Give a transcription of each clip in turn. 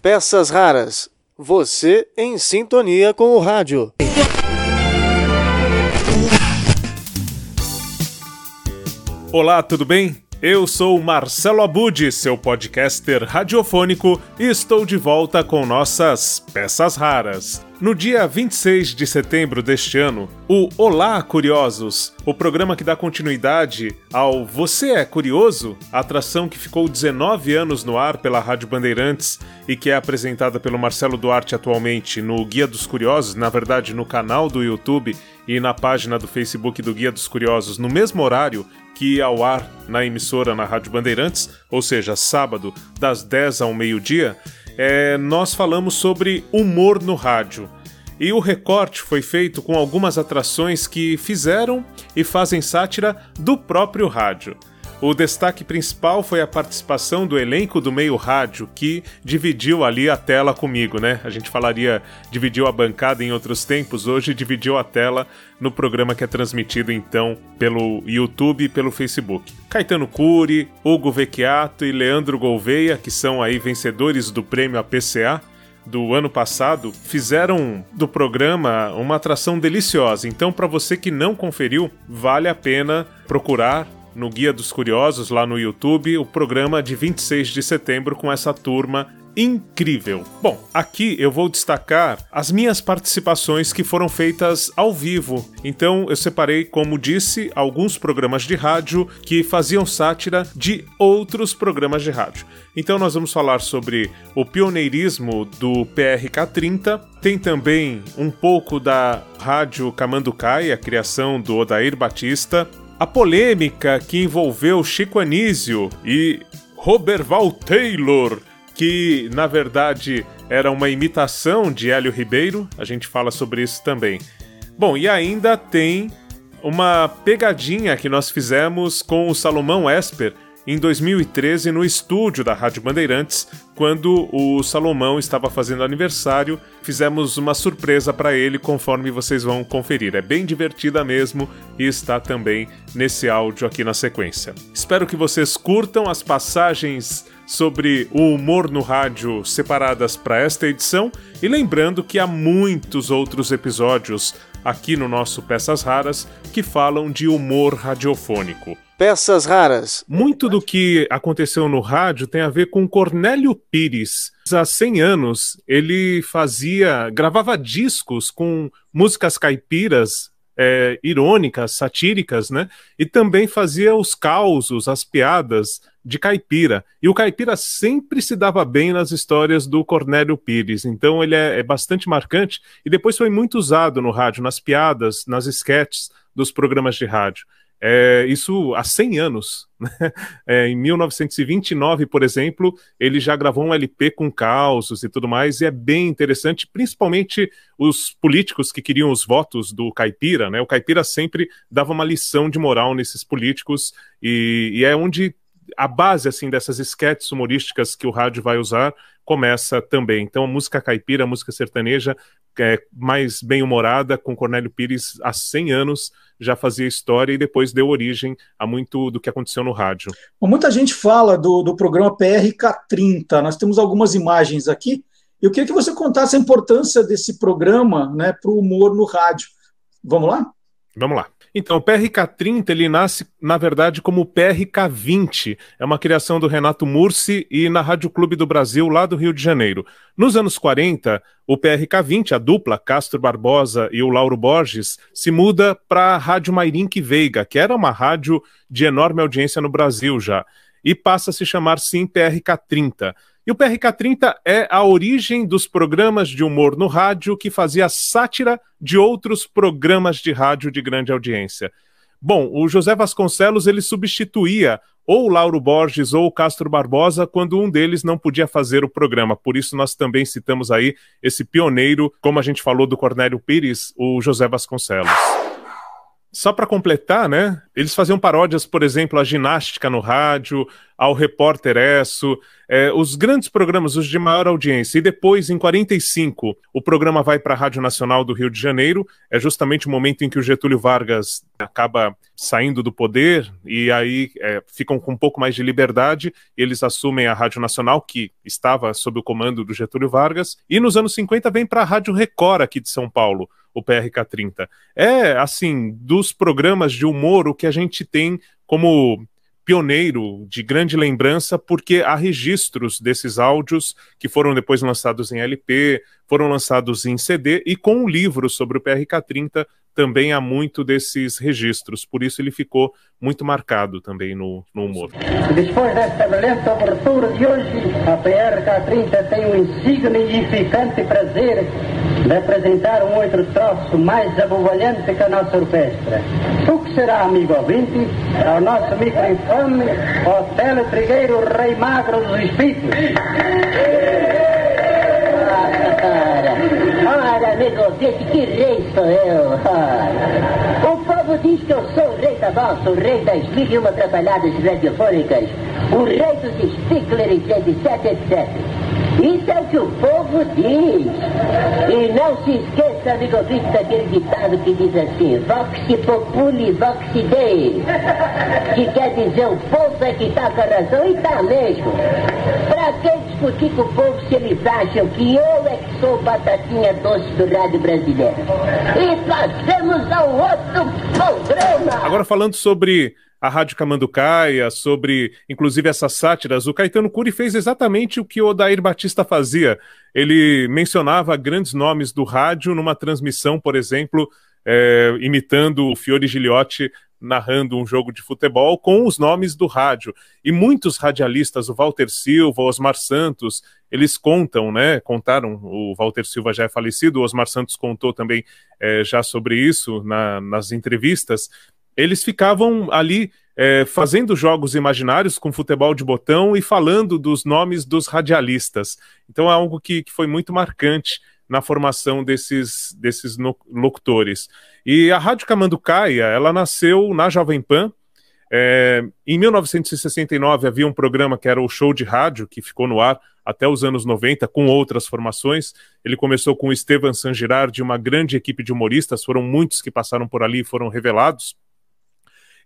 Peças raras. Você em sintonia com o rádio. Olá, tudo bem? Eu sou Marcelo Abud, seu podcaster radiofônico, e estou de volta com nossas peças raras. No dia 26 de setembro deste ano, o Olá Curiosos, o programa que dá continuidade ao Você é Curioso, atração que ficou 19 anos no ar pela Rádio Bandeirantes e que é apresentada pelo Marcelo Duarte atualmente no Guia dos Curiosos, na verdade no canal do YouTube e na página do Facebook do Guia dos Curiosos, no mesmo horário que ia ao ar na emissora na Rádio Bandeirantes, ou seja, sábado, das 10 ao meio-dia, é, nós falamos sobre humor no rádio. E o recorte foi feito com algumas atrações que fizeram e fazem sátira do próprio rádio. O destaque principal foi a participação do elenco do meio rádio, que dividiu ali a tela comigo, né? A gente falaria dividiu a bancada em outros tempos, hoje dividiu a tela no programa que é transmitido então pelo YouTube e pelo Facebook. Caetano Cury, Hugo Vecchiato e Leandro Gouveia, que são aí vencedores do prêmio APCA, do ano passado fizeram do programa uma atração deliciosa. Então, para você que não conferiu, vale a pena procurar no Guia dos Curiosos, lá no YouTube, o programa de 26 de setembro com essa turma incrível. Bom, aqui eu vou destacar as minhas participações que foram feitas ao vivo. Então eu separei, como disse, alguns programas de rádio que faziam sátira de outros programas de rádio. Então nós vamos falar sobre o pioneirismo do PRK-30, tem também um pouco da Rádio Camanducai, a criação do Odair Batista, a polêmica que envolveu Chico Anísio e Roberval Taylor, que na verdade era uma imitação de Hélio Ribeiro, a gente fala sobre isso também. Bom, e ainda tem uma pegadinha que nós fizemos com o Salomão Esper em 2013 no estúdio da Rádio Bandeirantes, quando o Salomão estava fazendo aniversário. Fizemos uma surpresa para ele, conforme vocês vão conferir. É bem divertida mesmo e está também nesse áudio aqui na sequência. Espero que vocês curtam as passagens sobre o humor no rádio separadas para esta edição e lembrando que há muitos outros episódios aqui no nosso Peças Raras que falam de humor radiofônico. Peças raras. Muito do que aconteceu no rádio tem a ver com Cornélio Pires. Há 100 anos, ele fazia, gravava discos com músicas caipiras é, irônicas, satíricas, né? E também fazia os causos, as piadas de caipira. E o caipira sempre se dava bem nas histórias do Cornélio Pires. Então ele é, é bastante marcante e depois foi muito usado no rádio, nas piadas, nas sketches dos programas de rádio. É, isso há 100 anos. Né? É, em 1929, por exemplo, ele já gravou um LP com causos e tudo mais, e é bem interessante, principalmente os políticos que queriam os votos do Caipira. Né? O Caipira sempre dava uma lição de moral nesses políticos, e, e é onde a base assim dessas esquetes humorísticas que o rádio vai usar começa também. Então, a música caipira, a música sertaneja, é, mais bem-humorada, com Cornélio Pires há 100 anos, já fazia história e depois deu origem a muito do que aconteceu no rádio. Bom, muita gente fala do, do programa PRK30, nós temos algumas imagens aqui. Eu queria que você contasse a importância desse programa né, para o humor no rádio. Vamos lá? Vamos lá. Então, o PRK30 ele nasce, na verdade, como o PRK20. É uma criação do Renato Mursi e na Rádio Clube do Brasil, lá do Rio de Janeiro. Nos anos 40, o PRK20, a dupla Castro Barbosa e o Lauro Borges, se muda para a Rádio Mairink Veiga, que era uma rádio de enorme audiência no Brasil já, e passa a se chamar sim PRK30. E o PRK30 é a origem dos programas de humor no rádio que fazia sátira de outros programas de rádio de grande audiência. Bom, o José Vasconcelos ele substituía ou o Lauro Borges ou o Castro Barbosa quando um deles não podia fazer o programa. Por isso nós também citamos aí esse pioneiro, como a gente falou do Cornélio Pires, o José Vasconcelos. Só para completar, né? Eles faziam paródias, por exemplo, a ginástica no rádio, ao Repórter Esso, é, os grandes programas, os de maior audiência. E depois, em 45, o programa vai para a Rádio Nacional do Rio de Janeiro. É justamente o momento em que o Getúlio Vargas acaba saindo do poder e aí é, ficam com um pouco mais de liberdade. eles assumem a Rádio Nacional, que estava sob o comando do Getúlio Vargas. E nos anos 50 vem para a Rádio Record aqui de São Paulo o PRK30. É, assim, dos programas de humor, o que a gente tem como pioneiro de grande lembrança, porque há registros desses áudios que foram depois lançados em LP, foram lançados em CD e com um livro sobre o PRK-30 também há muito desses registros, por isso ele ficou muito marcado também no, no humor. Depois desta brilhante abertura de hoje, a PRK-30 tem o insignificante prazer de apresentar um outro troço mais abobalhante que a nossa orquestra. O que será, amigo ouvinte, ao nosso micro-infame, Otelo Trigueiro, Rei Magro dos Espíritos. Ora, amigo ouvinte, que rei sou eu. Ora. O povo diz que eu sou o rei da valsa, o rei das mil e uma atrapalhadas radiofônicas, o rei dos Stickler, etc, etc. Isso é o que o povo diz. E não se esqueça, amigo ouvinte, daquele ditado que diz assim, vox populi, vox dei. Que quer dizer, o povo é que está com a razão e está mesmo. Para que discutir com o povo se eles acham que eu é que sou batatinha doce do rádio brasileiro? E passamos ao outro programa. Agora falando sobre a Rádio Camanducaia, sobre inclusive essas sátiras, o Caetano Cury fez exatamente o que o Odair Batista fazia. Ele mencionava grandes nomes do rádio numa transmissão, por exemplo, é, imitando o Fiore Giliotti narrando um jogo de futebol com os nomes do rádio. E muitos radialistas, o Walter Silva, o Osmar Santos, eles contam, né? Contaram, o Walter Silva já é falecido, o Osmar Santos contou também é, já sobre isso na, nas entrevistas eles ficavam ali é, fazendo jogos imaginários com futebol de botão e falando dos nomes dos radialistas. Então é algo que, que foi muito marcante na formação desses, desses locutores. E a Rádio Camanducaia, ela nasceu na Jovem Pan. É, em 1969 havia um programa que era o Show de Rádio, que ficou no ar até os anos 90, com outras formações. Ele começou com o Estevan Girardi, uma grande equipe de humoristas, foram muitos que passaram por ali e foram revelados.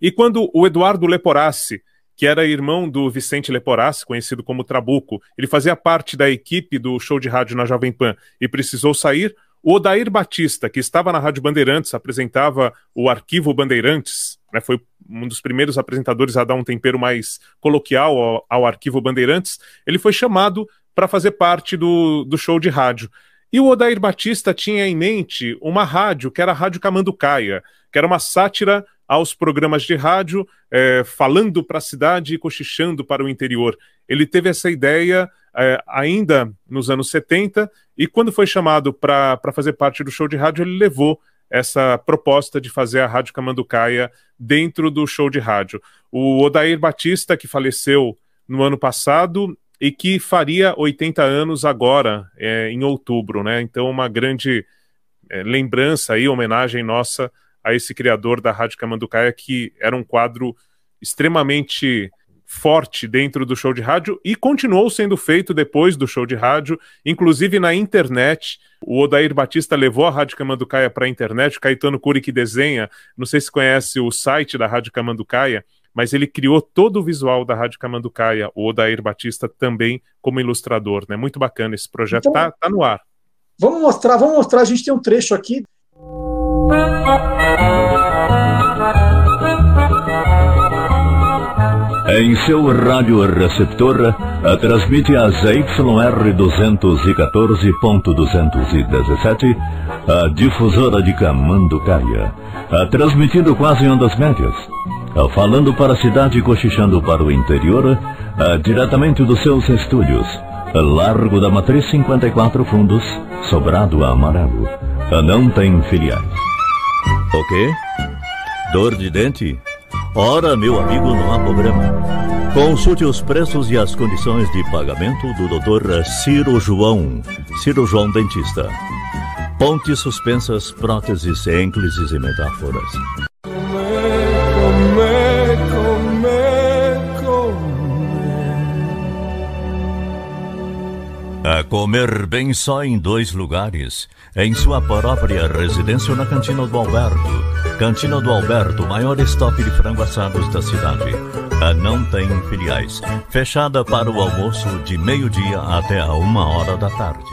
E quando o Eduardo Leporassi, que era irmão do Vicente Leporassi, conhecido como Trabuco, ele fazia parte da equipe do show de rádio na Jovem Pan e precisou sair, o Odair Batista, que estava na Rádio Bandeirantes, apresentava o Arquivo Bandeirantes, né, foi um dos primeiros apresentadores a dar um tempero mais coloquial ao, ao Arquivo Bandeirantes, ele foi chamado para fazer parte do, do show de rádio. E o Odair Batista tinha em mente uma rádio, que era a Rádio Camanducaia, que era uma sátira aos programas de rádio, é, falando para a cidade e cochichando para o interior. Ele teve essa ideia é, ainda nos anos 70 e quando foi chamado para fazer parte do show de rádio, ele levou essa proposta de fazer a Rádio Camanducaia dentro do show de rádio. O Odair Batista, que faleceu no ano passado e que faria 80 anos agora, é, em outubro, né? Então, uma grande é, lembrança e homenagem nossa a esse criador da Rádio Camanducaia, que era um quadro extremamente forte dentro do show de rádio e continuou sendo feito depois do show de rádio, inclusive na internet. O Odair Batista levou a Rádio Camanducaia para a internet, o Caetano Curi que desenha, não sei se conhece o site da Rádio Camanducaia, mas ele criou todo o visual da Rádio Camanducaia, o Odair Batista também como ilustrador, né? Muito bacana esse projeto, então, tá, tá no ar. Vamos mostrar, vamos mostrar, a gente tem um trecho aqui em seu radioreceptor, transmite a ZYR 214.217, a difusora de Camanducaia, transmitindo quase ondas médias, falando para a cidade e cochichando para o interior, diretamente dos seus estúdios, Largo da Matriz 54 Fundos, Sobrado Amarelo. Não tem filiais. O quê? Dor de dente? Ora, meu amigo, não há problema. Consulte os preços e as condições de pagamento do Dr. Ciro João, Ciro João Dentista. Pontes suspensas, próteses, ênclises e metáforas. A comer bem só em dois lugares. Em sua própria residência ou na Cantina do Alberto. Cantina do Alberto, maior estoque de frango assados da cidade. A não tem filiais. Fechada para o almoço de meio-dia até a uma hora da tarde.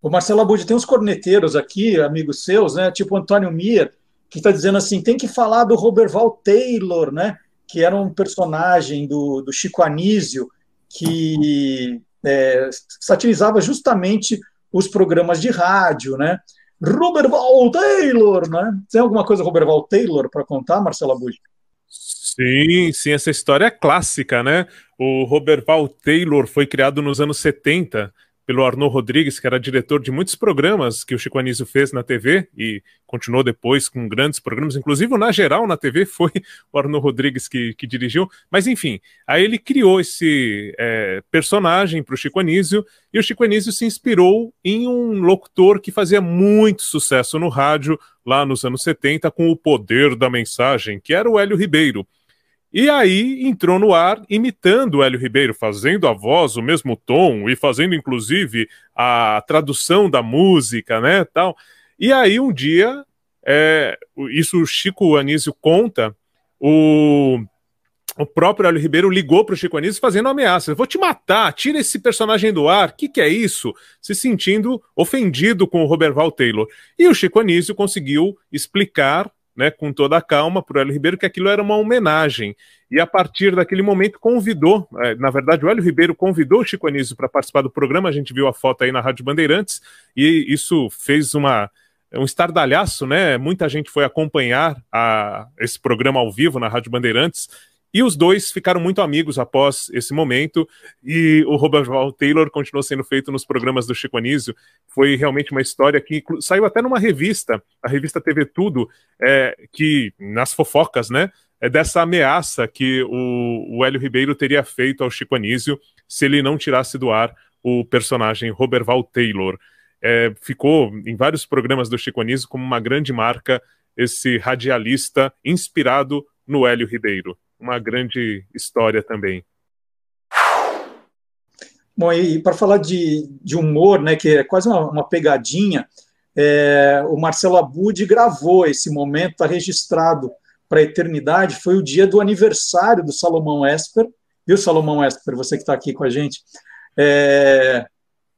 O Marcelo Abud tem uns corneteiros aqui, amigos seus, né? Tipo Antônio Mir, que está dizendo assim: tem que falar do Roberval Taylor, né? Que era um personagem do, do Chico Anísio que é, satirizava justamente os programas de rádio, né? Robert Val Taylor, né? Tem alguma coisa Robert Val Taylor para contar, Marcelo Abud? Sim, sim, essa história é clássica, né? O Robert Val Taylor foi criado nos anos 70 pelo Arnaud Rodrigues, que era diretor de muitos programas que o Chico Anísio fez na TV e continuou depois com grandes programas, inclusive Na Geral na TV foi o Arnaud Rodrigues que, que dirigiu. Mas enfim, aí ele criou esse é, personagem para o Chico Anísio e o Chico Anísio se inspirou em um locutor que fazia muito sucesso no rádio lá nos anos 70 com o poder da mensagem, que era o Hélio Ribeiro. E aí entrou no ar imitando o Hélio Ribeiro, fazendo a voz, o mesmo tom e fazendo inclusive a tradução da música, né, tal. E aí um dia, é, isso o Chico Anísio conta, o, o próprio Hélio Ribeiro ligou para o Chico Anísio fazendo ameaças. Vou te matar, tira esse personagem do ar, o que, que é isso? Se sentindo ofendido com o Robert Val Taylor. E o Chico Anísio conseguiu explicar né, com toda a calma para o Hélio Ribeiro que aquilo era uma homenagem. E a partir daquele momento convidou, é, na verdade, o Hélio Ribeiro convidou o Chico Anísio para participar do programa. A gente viu a foto aí na Rádio Bandeirantes, e isso fez uma, um estardalhaço, né? Muita gente foi acompanhar a, esse programa ao vivo na Rádio Bandeirantes. E os dois ficaram muito amigos após esse momento, e o Robert Val Taylor continuou sendo feito nos programas do Chico Anísio. Foi realmente uma história que saiu até numa revista, a revista TV Tudo, é, que nas fofocas, né? É dessa ameaça que o, o Hélio Ribeiro teria feito ao Chico Anísio se ele não tirasse do ar o personagem Robert Val Taylor. É, ficou em vários programas do Chico Anísio como uma grande marca esse radialista inspirado no Hélio Ribeiro uma grande história também. Bom, e para falar de, de humor, né, que é quase uma, uma pegadinha, é, o Marcelo Abud gravou esse momento, está registrado para a eternidade, foi o dia do aniversário do Salomão Esper, viu, Salomão Esper, você que está aqui com a gente, é,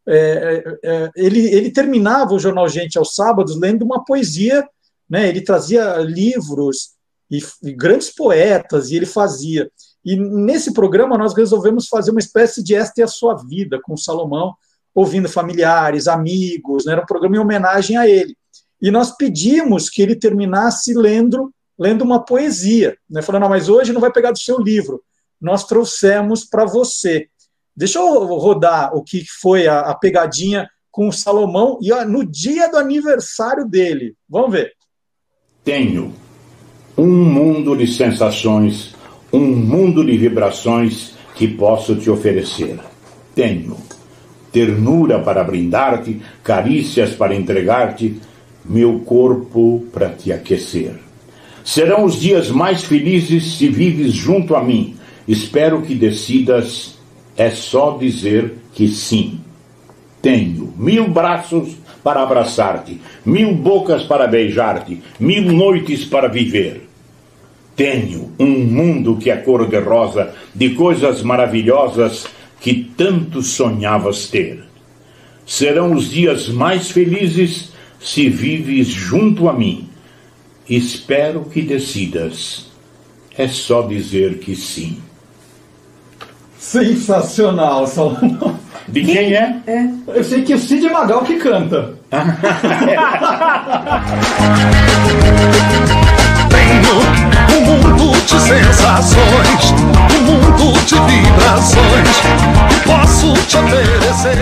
é, é, ele, ele terminava o Jornal Gente aos sábados lendo uma poesia, né, ele trazia livros e, e grandes poetas, e ele fazia. E nesse programa nós resolvemos fazer uma espécie de Esta é a Sua Vida, com Salomão, ouvindo familiares, amigos, né? era um programa em homenagem a ele. E nós pedimos que ele terminasse lendo, lendo uma poesia, né? falando, mas hoje não vai pegar do seu livro, nós trouxemos para você. Deixa eu rodar o que foi a, a pegadinha com o Salomão e ó, no dia do aniversário dele. Vamos ver. Tenho um mundo de sensações, um mundo de vibrações que posso te oferecer. Tenho ternura para brindar-te, carícias para entregar-te, meu corpo para te aquecer. Serão os dias mais felizes se vives junto a mim. Espero que decidas, é só dizer que sim. Tenho mil braços para abraçar-te, mil bocas para beijar-te, mil noites para viver. Tenho um mundo que é cor-de-rosa, de coisas maravilhosas que tanto sonhavas ter. Serão os dias mais felizes se vives junto a mim. Espero que decidas. É só dizer que sim. Sensacional, Salomão. De quem é? é? Eu sei que é o Cid Magal que canta. Tenho um mundo de sensações, um mundo de vibrações que posso te oferecer.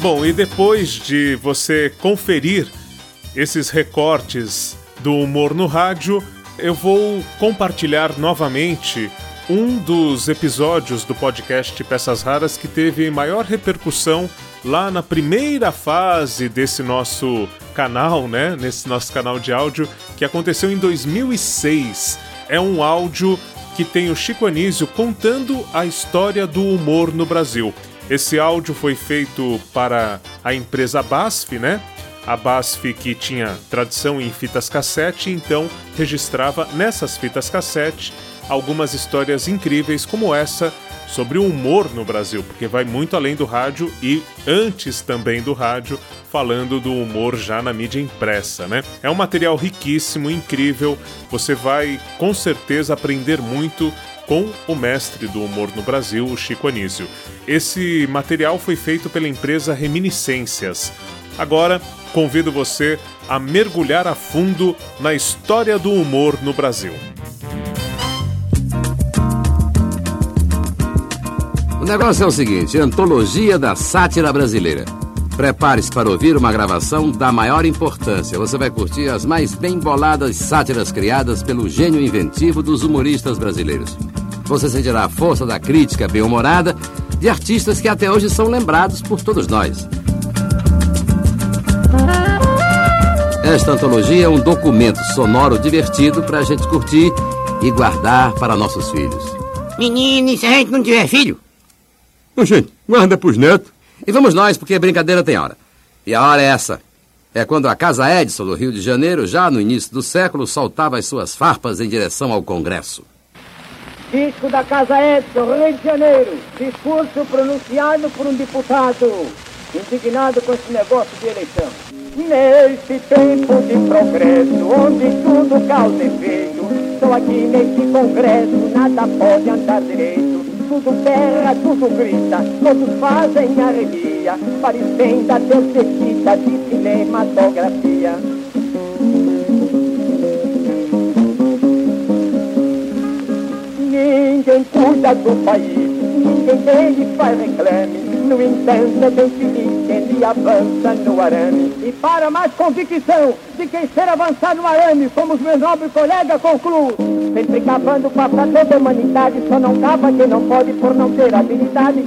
Bom, e depois de você conferir esses recortes do humor no rádio, eu vou compartilhar novamente um dos episódios do podcast Peças Raras que teve maior repercussão lá na primeira fase desse nosso canal, né? Nesse nosso canal de áudio, que aconteceu em 2006. É um áudio que tem o Chico Anísio contando a história do humor no Brasil. Esse áudio foi feito para a empresa BASF, né? A BASF que tinha tradição em fitas cassete, então registrava nessas fitas cassete algumas histórias incríveis como essa sobre o humor no Brasil, porque vai muito além do rádio e antes também do rádio, falando do humor já na mídia impressa, né? É um material riquíssimo, incrível. Você vai com certeza aprender muito com o mestre do humor no Brasil, o Chico Anísio. Esse material foi feito pela empresa Reminiscências. Agora, convido você a mergulhar a fundo na história do humor no Brasil. O negócio é o seguinte: Antologia da Sátira Brasileira. Prepare-se para ouvir uma gravação da maior importância. Você vai curtir as mais bem boladas sátiras criadas pelo gênio inventivo dos humoristas brasileiros. Você sentirá a força da crítica bem-humorada de artistas que até hoje são lembrados por todos nós. Esta antologia é um documento sonoro divertido para a gente curtir e guardar para nossos filhos. Menino, e se a gente não tiver filho? Ô, gente, guarda pros netos. E vamos nós, porque brincadeira tem hora. E a hora é essa. É quando a Casa Edson, do Rio de Janeiro, já no início do século, soltava as suas farpas em direção ao Congresso. Disco da Casa Edson, Rio de Janeiro. Discurso pronunciado por um deputado indignado com esse negócio de eleição. Nesse tempo de progresso, onde tudo causa efeito, só aqui nesse congresso nada pode andar direito. Tudo berra, tudo grita, todos fazem arrepia, parecendo a teotetita de cinematografia. Ninguém cuida do país, ninguém dele faz reclame. No entanto, é bem lhe avança no arame. E para mais convicção de quem ser avançar no arame, como os meus nobres colegas concluo. Sempre cavando para toda a humanidade, só não cava quem não pode por não ter habilidade.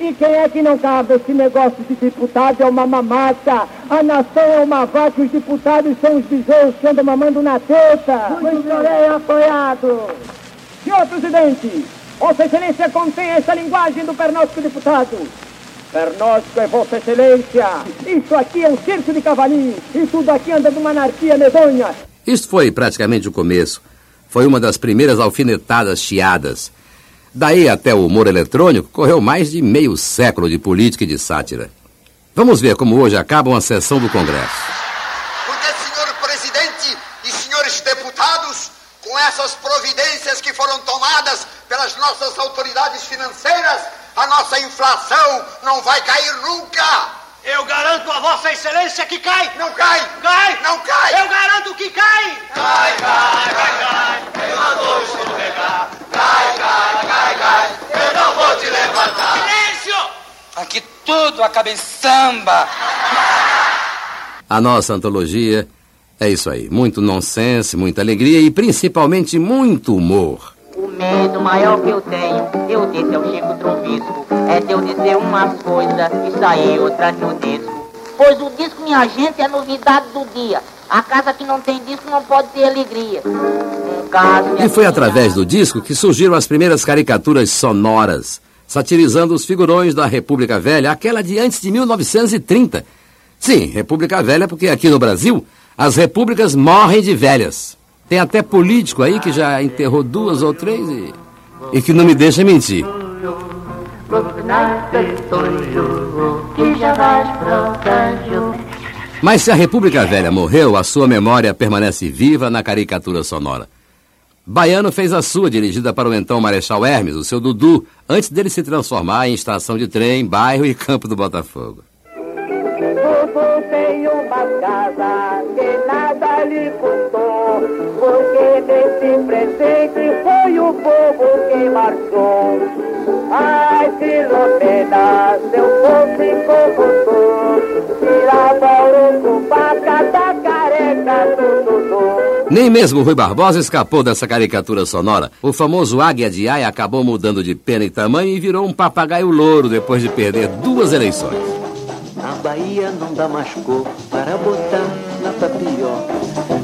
E quem é que não cabe esse negócio de deputado é uma mamata. A nação é uma vaca e os deputados são os besouros que andam mamando na teta. Muito bem apoiado. Senhor presidente, Vossa Excelência contém essa linguagem do pernóstico deputado. Pernóstico é Vossa Excelência. Isso aqui é um circo de cavalinhos. E tudo aqui anda de uma anarquia medonha. Isto foi praticamente o começo. Foi uma das primeiras alfinetadas chiadas. Daí até o humor eletrônico correu mais de meio século de política e de sátira. Vamos ver como hoje acaba uma sessão do Congresso. Porque, senhor presidente e senhores deputados, com essas providências que foram tomadas pelas nossas autoridades financeiras, a nossa inflação não vai cair nunca. Eu garanto a Vossa Excelência que cai! Não cai! Cai! Não cai! Eu garanto que cai! Cai, cai, cai, cai! Eu não vou escorregar! Cai, cai, cai, cai! Eu não vou te levantar! Silêncio! Aqui tudo acaba em samba! A nossa antologia é isso aí. Muito nonsense, muita alegria e principalmente muito humor. O medo maior que eu tenho, eu disse ao Chico Trombisco, é de eu dizer umas coisas e sair outras no disco. Pois o disco, minha gente, é a novidade do dia. A casa que não tem disco não pode ter alegria. E foi através do disco que surgiram as primeiras caricaturas sonoras, satirizando os figurões da República Velha, aquela de antes de 1930. Sim, República Velha, porque aqui no Brasil as repúblicas morrem de velhas. Tem até político aí que já enterrou duas ou três e, e que não me deixa mentir. Mas se a República Velha morreu, a sua memória permanece viva na caricatura sonora. Baiano fez a sua, dirigida para o então Marechal Hermes, o seu Dudu, antes dele se transformar em estação de trem, bairro e campo do Botafogo. Dudu tem uma casa que nada lhe custou, marchou. Ai, Filomena, se eu fosse como tu, tirava o cubaca da careca do Dudu. Nem mesmo Rui Barbosa escapou dessa caricatura sonora. O famoso Águia de Ai acabou mudando de pena e tamanho e virou um papagaio louro depois de perder duas eleições. A Bahia não dá mais cor para botar na tapioca.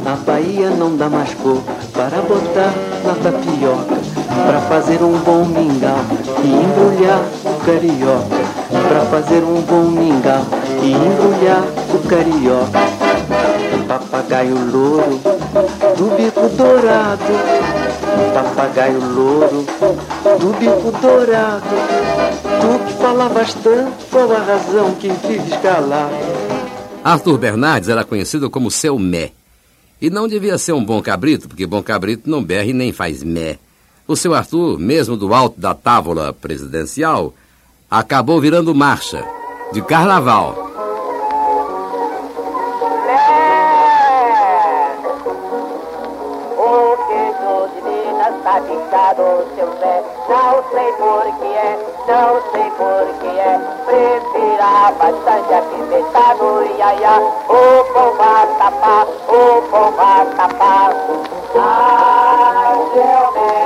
A Bahia não dá mais cor para botar na tapioca. Pra fazer um bom mingau e embrulhar o carioca. Pra fazer um bom mingau e embrulhar o carioca. Papagaio louro do bico dourado. Papagaio louro do bico dourado. Tu que falavas tanto, qual a razão que vives calado? Arthur Bernardes era conhecido como seu Mé. E não devia ser um bom cabrito, porque bom cabrito não berre nem faz mé. O seu Arthur, mesmo do alto da távola presidencial, acabou virando marcha, de carnaval. Tá é, que é. Prefira bastante ia. O povo a tapar, o povo a tapar. Ai, seu mé,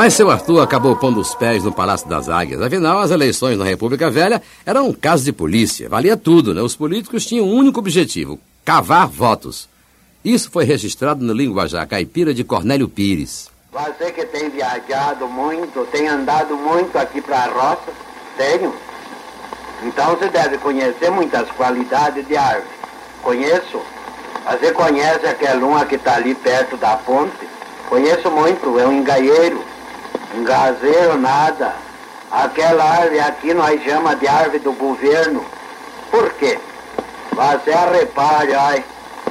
Mas seu Arthur acabou pondo os pés no Palácio das Águias. Afinal, as eleições na República Velha eram um caso de polícia. Valia tudo, né? Os políticos tinham um único objetivo: cavar votos. Isso foi registrado no linguajar caipira de Cornélio Pires. Você que tem viajado muito, tem andado muito aqui para a roça? Tenho. Então você deve conhecer muitas qualidades de árvore. Conheço. Você conhece aquela uma que está ali perto da ponte? Conheço muito, é um engaieiro. Gazeiro nada. Aquela árvore aqui nós chama de árvore do governo. Por quê? Você repare, ai,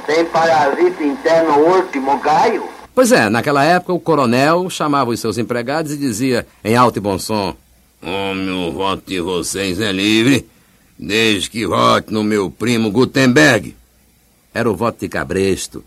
tem parasita interno último gaio? Pois é, naquela época o coronel chamava os seus empregados e dizia, em alto e bom som: o voto de vocês é livre, desde que vote no meu primo Gutenberg. Era o voto de cabresto.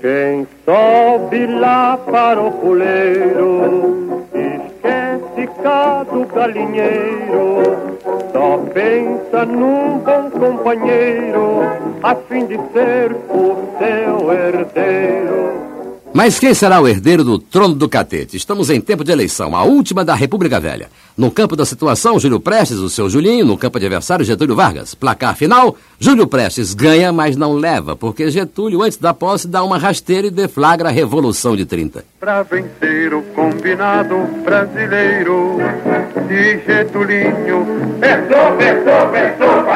Quem sobe lá para o puleiro esquece cá do galinheiro. Só pensa num bom companheiro a fim de ser o seu herdeiro. Mas quem será o herdeiro do trono do catete? Estamos em tempo de eleição, a última da República Velha. No campo da situação, Júlio Prestes, o seu Julinho. No campo adversário, Getúlio Vargas. Placar final, Júlio Prestes ganha, mas não leva, porque Getúlio, antes da posse, dá uma rasteira e deflagra a Revolução de 30. Pra vencer o combinado brasileiro de Getulinho. Pensou, pensou, pensou,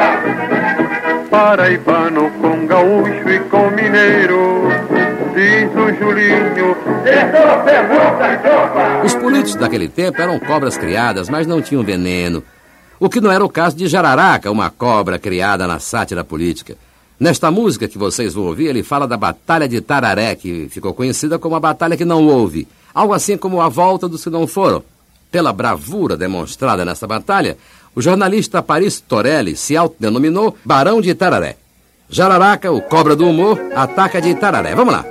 Paraibano com gaúcho e com mineiro. Diz o Julinho. Pensou, pensou, pensou, Os políticos daquele tempo eram cobras criadas, mas não tinham veneno. O que não era o caso de Jararaca, uma cobra criada na sátira política. Nesta música que vocês vão ouvir, ele fala da Batalha de Tararé, que ficou conhecida como a Batalha que não houve. Algo assim como a volta dos que não foram. Pela bravura demonstrada nessa batalha, o jornalista Paris Torelli se autodenominou Barão de Itararé. Jararaca, o cobra do humor, ataca de Itararé. Vamos lá.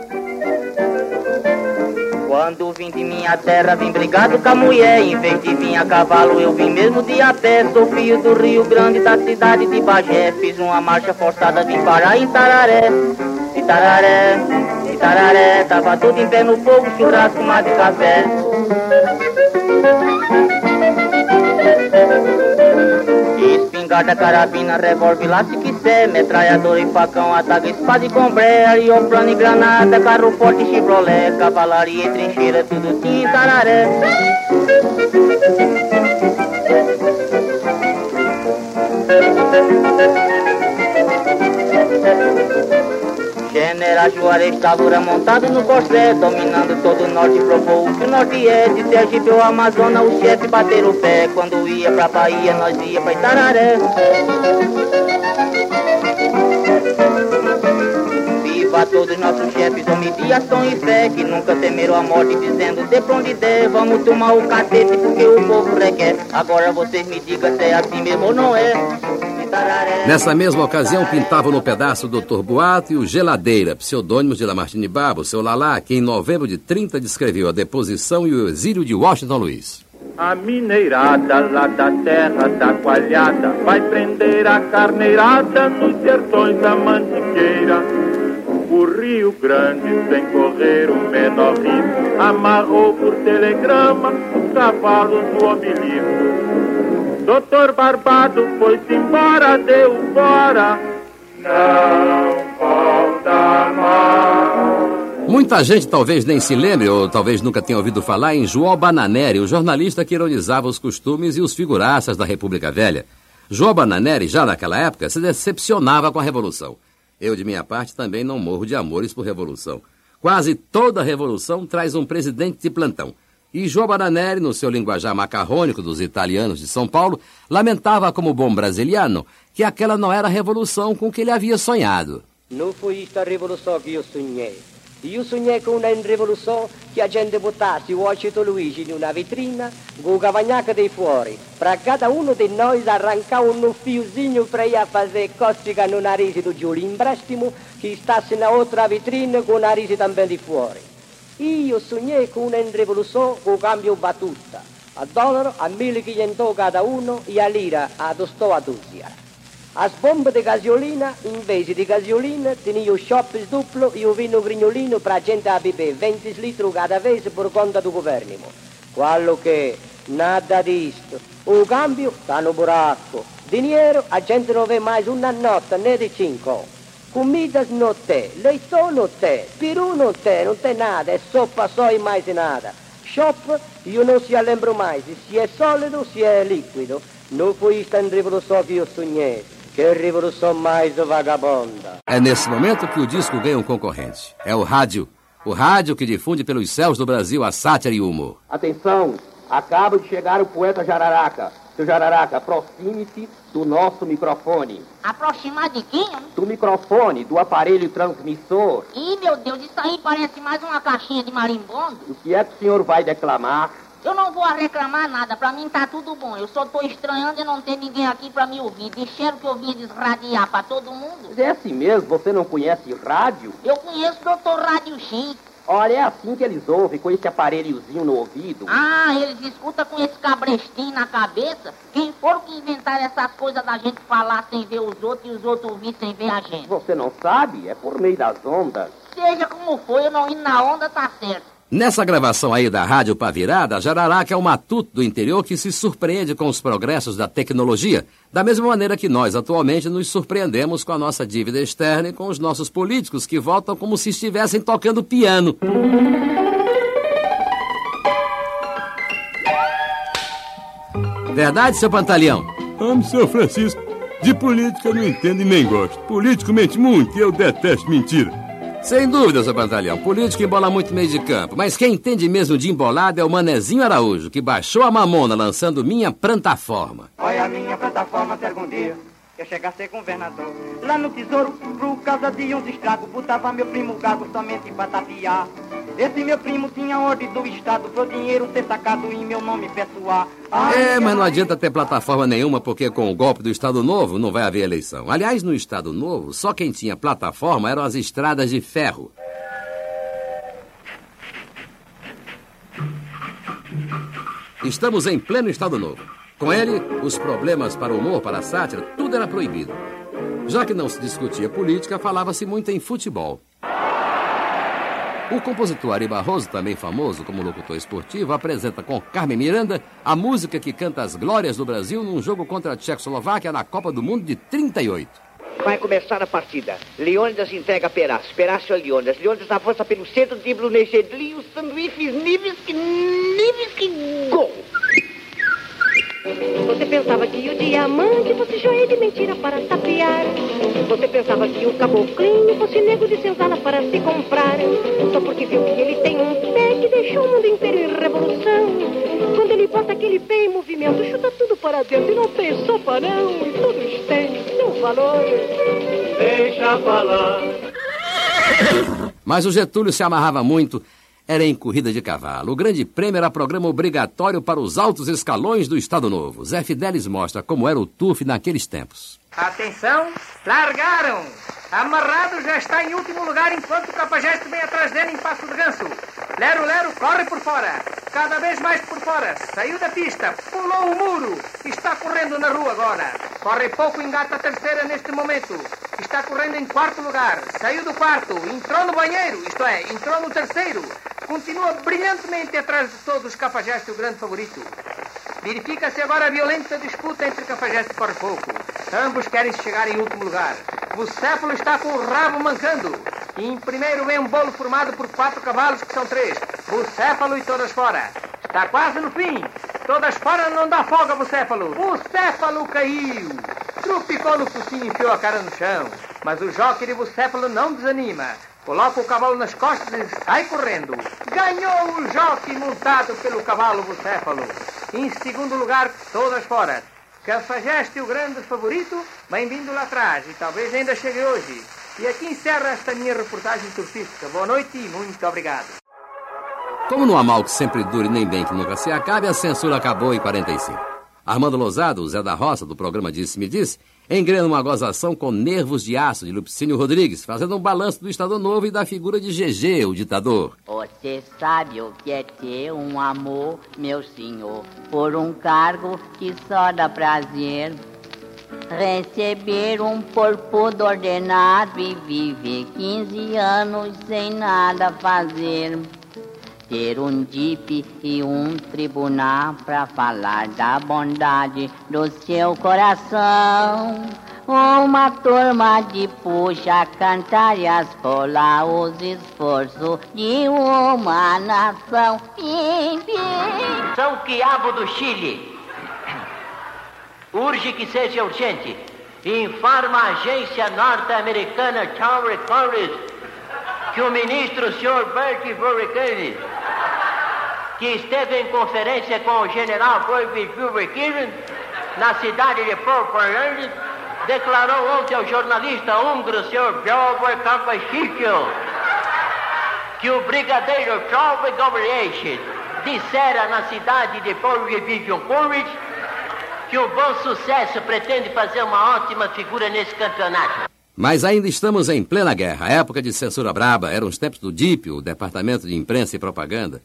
Quando vim de minha terra, vim brigado com a mulher. Em vez de vir a cavalo, eu vim mesmo de a pé. Sou filho do Rio Grande, da cidade de Bagé. Fiz uma marcha forçada, vim parar em Tararé. Itararé, Itararé. Tava tudo em pé no fogo, churrasco, mar de café. Espingarda, carabina, revólver, lá se quiser Metralhador e facão, adaga, espada e combré Arioplano e granada, carro forte, chevrolet Cavalaria e trincheira, tudo tinha Tararé General Juarez estava montado no corsé Dominando todo o norte, provou que o norte é De Sergipe ou Amazonas, o chefe bater o pé. Quando ia pra Bahia, nós ia pra Itararé. Viva todos nossos chefes, homem de ação e fé Que nunca temeram a morte, dizendo de pra onde der Vamos tomar o catete porque o povo requer. Agora vocês me digam se é assim mesmo ou não é Nessa mesma ocasião, pintavam no pedaço o Dr. Boato e o Geladeira, pseudônimos de Lamartine Babo, seu Lalá, que em novembro de 30 descreveu a deposição e o exílio de Washington Luiz. A mineirada lá da terra da coalhada vai prender a carneirada nos sertões da mantiqueira. O Rio Grande, sem correr o menor risco, amarrou por telegrama os cavalos no obelisco. Doutor Barbado foi-se embora, deu fora. Não volta mais. Muita gente talvez nem se lembre ou talvez nunca tenha ouvido falar em João Bananeri, o jornalista que ironizava os costumes e os figuraças da República Velha. João Bananeri, já naquela época, se decepcionava com a Revolução. Eu, de minha parte, também não morro de amores por Revolução. Quase toda revolução traz um presidente de plantão. E João Bananeri, no seu linguajar macarrônico dos italianos de São Paulo, lamentava como bom brasiliano que aquela não era a revolução com que ele havia sonhado. Não foi esta revolução que eu sonhei. Io sognai con una rivoluzione che a gente buttasse o Ocito Luigi in una vetrina con cavagnaca dei fuori. Fra cada uno di noi arrancava un fiozinho para ir a fazer cócega no nariz do Giulio in prestimo che stasse na outra vitrina con o nariz também de fuori. Io sognai con una rivoluzione con cambio battuta. A dollaro a 1500 cada uno e a lira a 200 a dúzia. As bombas de gasolina, in vez de gasolina, tinham shoppes duplo e o vinho grignolino para a gente a beber 20 litros cada vez por conta do governo. Quello che, nada disto. O cambio sta no buraco. Dinheiro, a gente não vê mais uma nota, nem de cinco. Comidas não tem, leitão não tem, peru não tem, não tem nada, é sopa só e mais nada. Shop, io non si lembro mais se é sólido, se é líquido. Não foi esta revolução que eu sonhei. Que revolução mais vagabunda. É nesse momento que o disco ganha um concorrente. É o rádio. O rádio que difunde pelos céus do Brasil a sátira e o humor. Atenção, acaba de chegar o poeta Jararaca. Seu Jararaca, aproxime-se do nosso microfone. Aproximar de quem? Do microfone, do aparelho transmissor. Ih, meu Deus, isso aí parece mais uma caixinha de marimbondo. O que é que o senhor vai declamar? Eu não vou reclamar nada, pra mim tá tudo bom. Eu só tô estranhando e não ter ninguém aqui pra me ouvir. Disseram que eu vim desradiar pra todo mundo. Mas é assim mesmo? Você não conhece rádio? Eu conheço o doutor Rádio X. Olha, é assim que eles ouvem, com esse aparelhozinho no ouvido. Ah, eles escutam com esse cabrestinho na cabeça. Quem for que inventaram essas coisas da gente falar sem ver os outros e os outros ouvir sem ver a gente? Você não sabe? É por meio das ondas. Seja como for, eu não indo na onda, tá certo. Nessa gravação aí da Rádio Pavirada, Jararaca é o matuto do interior que se surpreende com os progressos da tecnologia, da mesma maneira que nós atualmente nos surpreendemos com a nossa dívida externa e com os nossos políticos que votam como se estivessem tocando piano. Verdade, seu Pantaleão? Amo, seu Francisco. De política não entendo e nem gosto. Político mente muito e eu detesto mentira. Sem dúvida, seu Pantaleão. Político embola muito meio de campo. Mas quem entende mesmo de embolada é o Manezinho Araújo, que baixou a mamona lançando Minha Plantaforma. Olha a minha plataforma até algum dia que eu chegar a ser governador. Lá no tesouro, por causa de uns estragos, botava meu primo Gago somente pra tapiar. Esse meu primo tinha ordem do Estado pro dinheiro ser sacado em meu nome pessoal. É, mas não adianta ter plataforma nenhuma, porque com o golpe do Estado Novo não vai haver eleição. Aliás, no Estado Novo, só quem tinha plataforma eram as estradas de ferro. Estamos em pleno Estado Novo. Com ele, os problemas para o humor, para a sátira, tudo era proibido. Já que não se discutia política, falava-se muito em futebol. O compositor Ari Barroso, também famoso como locutor esportivo, apresenta com Carmen Miranda a música que canta as glórias do Brasil num jogo contra a Tchecoslováquia na Copa do Mundo de 38. Vai começar a partida. Leônidas entrega a Perácio. Perácio a Leônidas. Leônidas avança pelo centro, dribla o sanduíches, níveis que... níveis que... Gol! Você pensava que o diamante fosse joia de mentira para tapear. Você pensava que o caboclinho fosse nego de senzala para se comprar. Só porque viu que ele tem um pé que deixou o mundo inteiro em revolução. Quando ele bota aquele pé em movimento, chuta tudo para dentro e não tem sopa não. E todos têm seu valor. Deixa falar. Mas o Getúlio se amarrava muito era em corrida de cavalo. O Grande Prêmio era programa obrigatório para os altos escalões do Estado Novo. Zé Fidelis mostra como era o TUF naqueles tempos. Atenção, largaram! Amarrado já está em último lugar enquanto o Capajeste vem atrás dele em passo de ganso. Lero Lero corre por fora, cada vez mais por fora. Saiu da pista, pulou o muro, está correndo na rua agora. Corre pouco, engata a terceira neste momento. Está correndo em quarto lugar, saiu do quarto, entrou no banheiro, isto é, entrou no terceiro. Continua brilhantemente atrás de todos, Capajeste, o grande favorito. Verifica-se agora a violenta disputa entre Cafajeste e Corpouco. Ambos querem chegar em último lugar. Bucéfalo está com o rabo mancando. E em primeiro vem um bolo formado por quatro cavalos, que são três. Bucéfalo e todas fora. Está quase no fim. Todas fora não dá folga, Bucéfalo. Bucéfalo caiu. Trupicou no focinho e enfiou a cara no chão. Mas o jockey de Bucéfalo não desanima. Coloca o cavalo nas costas e sai correndo. Ganhou o jockey montado pelo cavalo Bucéfalo. Em segundo lugar, todas fora. Cafajeste, o grande favorito, vem vindo lá atrás e talvez ainda chegue hoje. E aqui encerra esta minha reportagem surfística. Boa noite e muito obrigado. Como não há mal que sempre dure nem bem que nunca se acabe, a censura acabou em 45. Armando Lozado, o Zé da Roça, do programa Disse-me Disse, engrena uma gozação com nervos de aço de Lupicínio Rodrigues, fazendo um balanço do Estado Novo e da figura de GG, o ditador. Você sabe o que é ter um amor, meu senhor, por um cargo que só dá prazer. Receber um porpudo ordenado e viver 15 anos sem nada fazer. Ter um DIP e um tribunal para falar da bondade do seu coração. Uma turma de puxa cantar e asfolar os esforços de uma nação. Pim, pim. São Quiabo do Chile. Urge que seja urgente. Informa a agência norte-americana Tower College que o ministro Sr. Bert Burricane, que esteve em conferência com o general Floyd Burricane na cidade de Portland, declarou ontem ao jornalista húngaro Sr. Björn Kavashikel que o brigadeiro Charles Gabriel dissera na cidade de Portland que o bom sucesso pretende fazer uma ótima figura nesse campeonato. Mas ainda estamos em plena guerra. Época de censura braba eram os tempos do DIP, o Departamento de Imprensa e Propaganda.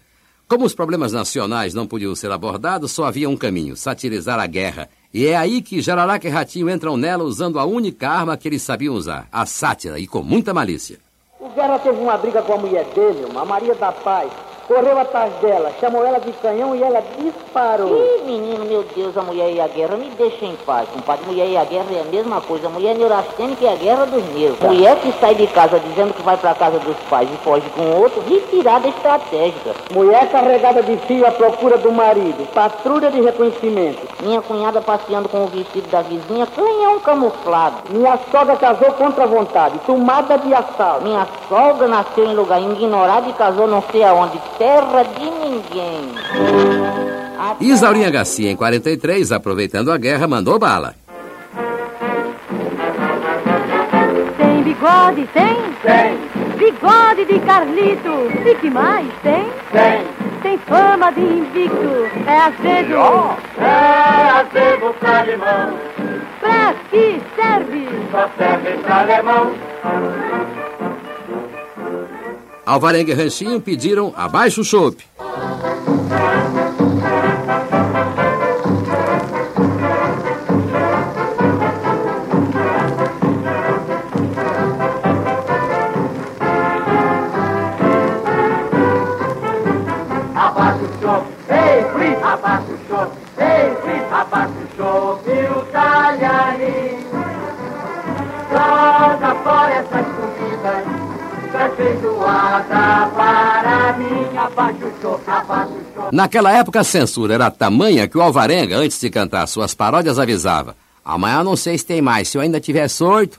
Como os problemas nacionais não podiam ser abordados, só havia um caminho: satirizar a guerra. E é aí que Jararaca e Ratinho entram nela usando a única arma que eles sabiam usar, a sátira, e com muita malícia. O Guerra teve uma briga com a mulher dele, uma Maria da Paz. Correu atrás dela, chamou ela de canhão e ela disparou. Ih, menino, meu Deus, a mulher e a guerra, me deixa em paz, compadre. Mulher e a guerra é a mesma coisa. A mulher neurastênica é a guerra dos nervos. Mulher que sai de casa dizendo que vai pra casa dos pais e foge com outro, retirada estratégica. Mulher carregada de fio à procura do marido, patrulha de reconhecimento. Minha cunhada passeando com o vestido da vizinha, canhão camuflado. Minha sogra casou contra a vontade, tomada de assalto. Minha sogra nasceu em lugar ignorado e casou não sei aonde, terra de ninguém. Isaurinha Garcia, em 43, aproveitando a guerra, mandou bala. Tem bigode, tem? Tem. Bigode de Carlito. E que mais tem? Tem. Tem fama de invicto. É azedo. É azedo pra limão. Pra que serve? Só serve pra alemão. Alvarenga e Ranchinho pediram abaixo o chope. Naquela época, a censura era tamanha que o Alvarenga, antes de cantar suas paródias, avisava: Amanhã não sei se tem mais, se eu ainda tiver sorte.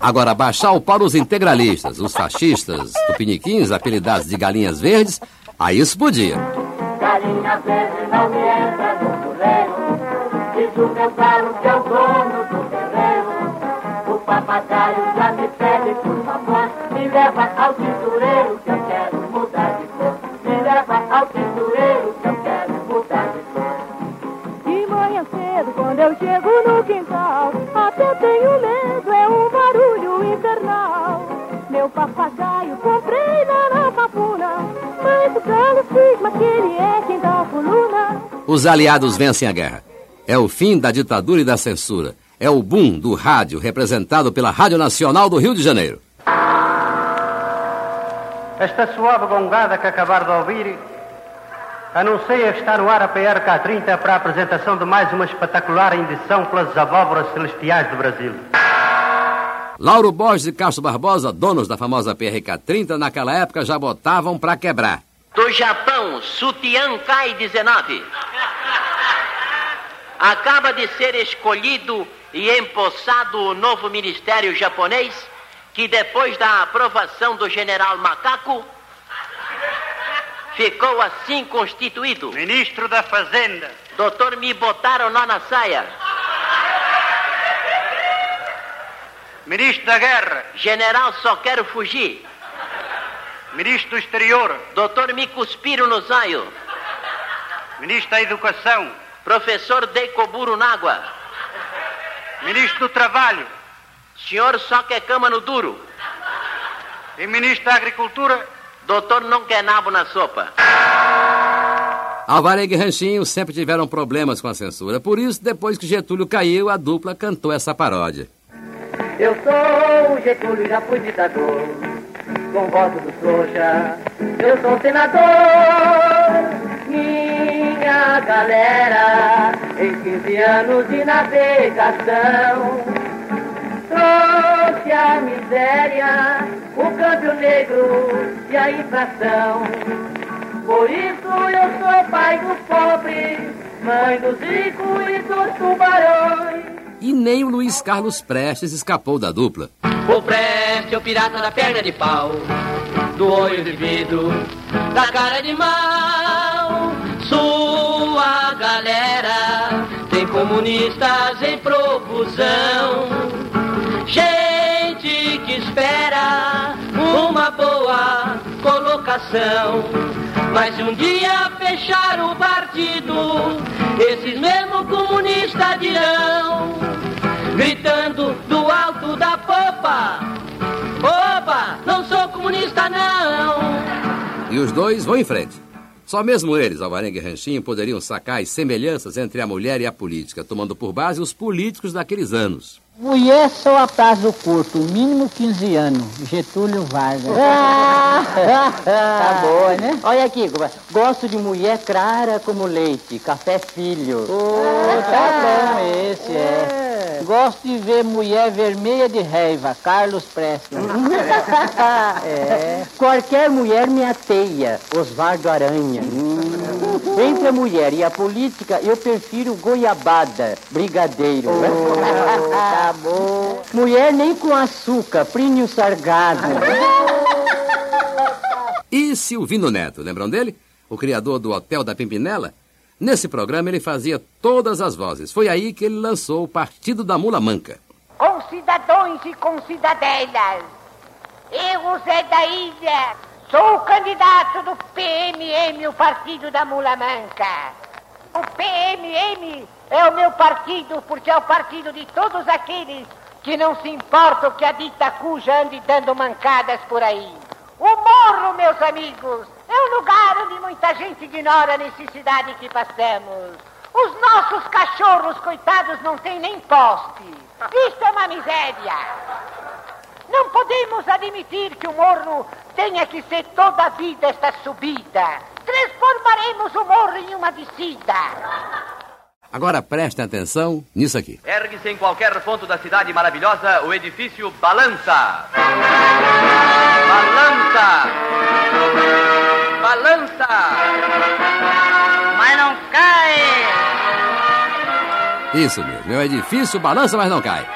Agora, baixar o pau dos integralistas, os fascistas, tupiniquins, apelidados de galinhas verdes, aí isso podia. Galinha verde não me entra no fuleiro. Diz o meu galo que é o dono do terreiro. O papagaio já me pede por favor. Me leva ao tintureiro que eu quero ao tintureiro que eu quero mudar de cor. De manhã cedo, quando eu chego no quintal, até tenho medo, é um barulho infernal. Meu papagaio comprei na papuna, mas o galo cisma que ele é quem dá a coluna. Os aliados vencem a guerra. É o fim da ditadura e da censura. É o boom do rádio, representado pela Rádio Nacional do Rio de Janeiro. Esta suave gongada que acabar de ouvir Anuncia que está no ar a PRK-30 para a apresentação de mais uma espetacular edição pelas abóboras celestiais do Brasil. Lauro Borges e Castro Barbosa, donos da famosa PRK-30, naquela época já botavam pra quebrar. Do Japão, Sutiã Kai 19. Acaba de ser escolhido e empossado o novo ministério japonês, que depois da aprovação do general Macaco, ficou assim constituído. Ministro da Fazenda. Doutor, me botaram lá na saia. Ministro da Guerra. General, só quero fugir. Ministro do Exterior. Doutor, me cuspiram no zaio. Ministro da Educação. Professor Decoburo Nágua. Ministro do Trabalho. Senhor só quer cama no duro. E Ministro da Agricultura. Doutor não quer nabo na sopa. Alvarenga e Ranchinho sempre tiveram problemas com a censura. Por isso, depois que Getúlio caiu, a dupla cantou essa paródia. Eu sou o Getúlio, já fui ditador, com voto do trouxa. Eu sou senador, minha galera, em 15 anos de navegação. Trouxe a miséria, o câmbio negro e a inflação. Por isso eu sou pai dos pobres, mãe dos ricos e dos tubarões. E nem o Luiz Carlos Prestes escapou da dupla. O Preste é o pirata da perna de pau, do olho de vidro, da cara de mal. Sua galera tem comunistas em profusão. Gente que espera uma boa colocação. Mas um dia fechar o partido, esses mesmos comunistas dirão, gritando do alto da popa: Opa, não sou comunista não! E os dois vão em frente. Só mesmo eles, Alvarenga e Ranchinho, poderiam sacar as semelhanças entre a mulher e a política, tomando por base os políticos daqueles anos. Mulher só a prazo curto, mínimo 15 anos. Getúlio Vargas. tá boa, né? Olha aqui, gosto de mulher clara como leite, café filho. Oh, tá bom esse, é. Gosto de ver mulher vermelha de raiva, Carlos Prestes. é. Qualquer mulher me ateia, Osvaldo Aranha. Entre a mulher e a política, eu prefiro goiabada, brigadeiro. tá bom. Mulher nem com açúcar, Plínio Sargado. E Silvino Neto, lembram dele? O criador do Hotel da Pimpinela? Nesse programa ele fazia todas as vozes. Foi aí que ele lançou o Partido da Mula Manca. Concidadãos e concidadelas, eu, Zé da Ilha, sou o candidato do PMM, o Partido da Mula Manca. O PMM é o meu partido porque é o partido de todos aqueles que não se importam que a dita cuja ande dando mancadas por aí. O morro, meus amigos, é um lugar onde muita gente ignora a necessidade que passamos. Os nossos cachorros, coitados, não têm nem poste. Isto é uma miséria. Não podemos admitir que o morro tenha que ser toda a vida esta subida. Transformaremos o morro em uma descida. Agora prestem atenção nisso aqui. Ergue-se em qualquer ponto da cidade maravilhosa o edifício Balança. Balança! Balança! Mas não cai! Isso mesmo, é o edifício Balança, mas não cai.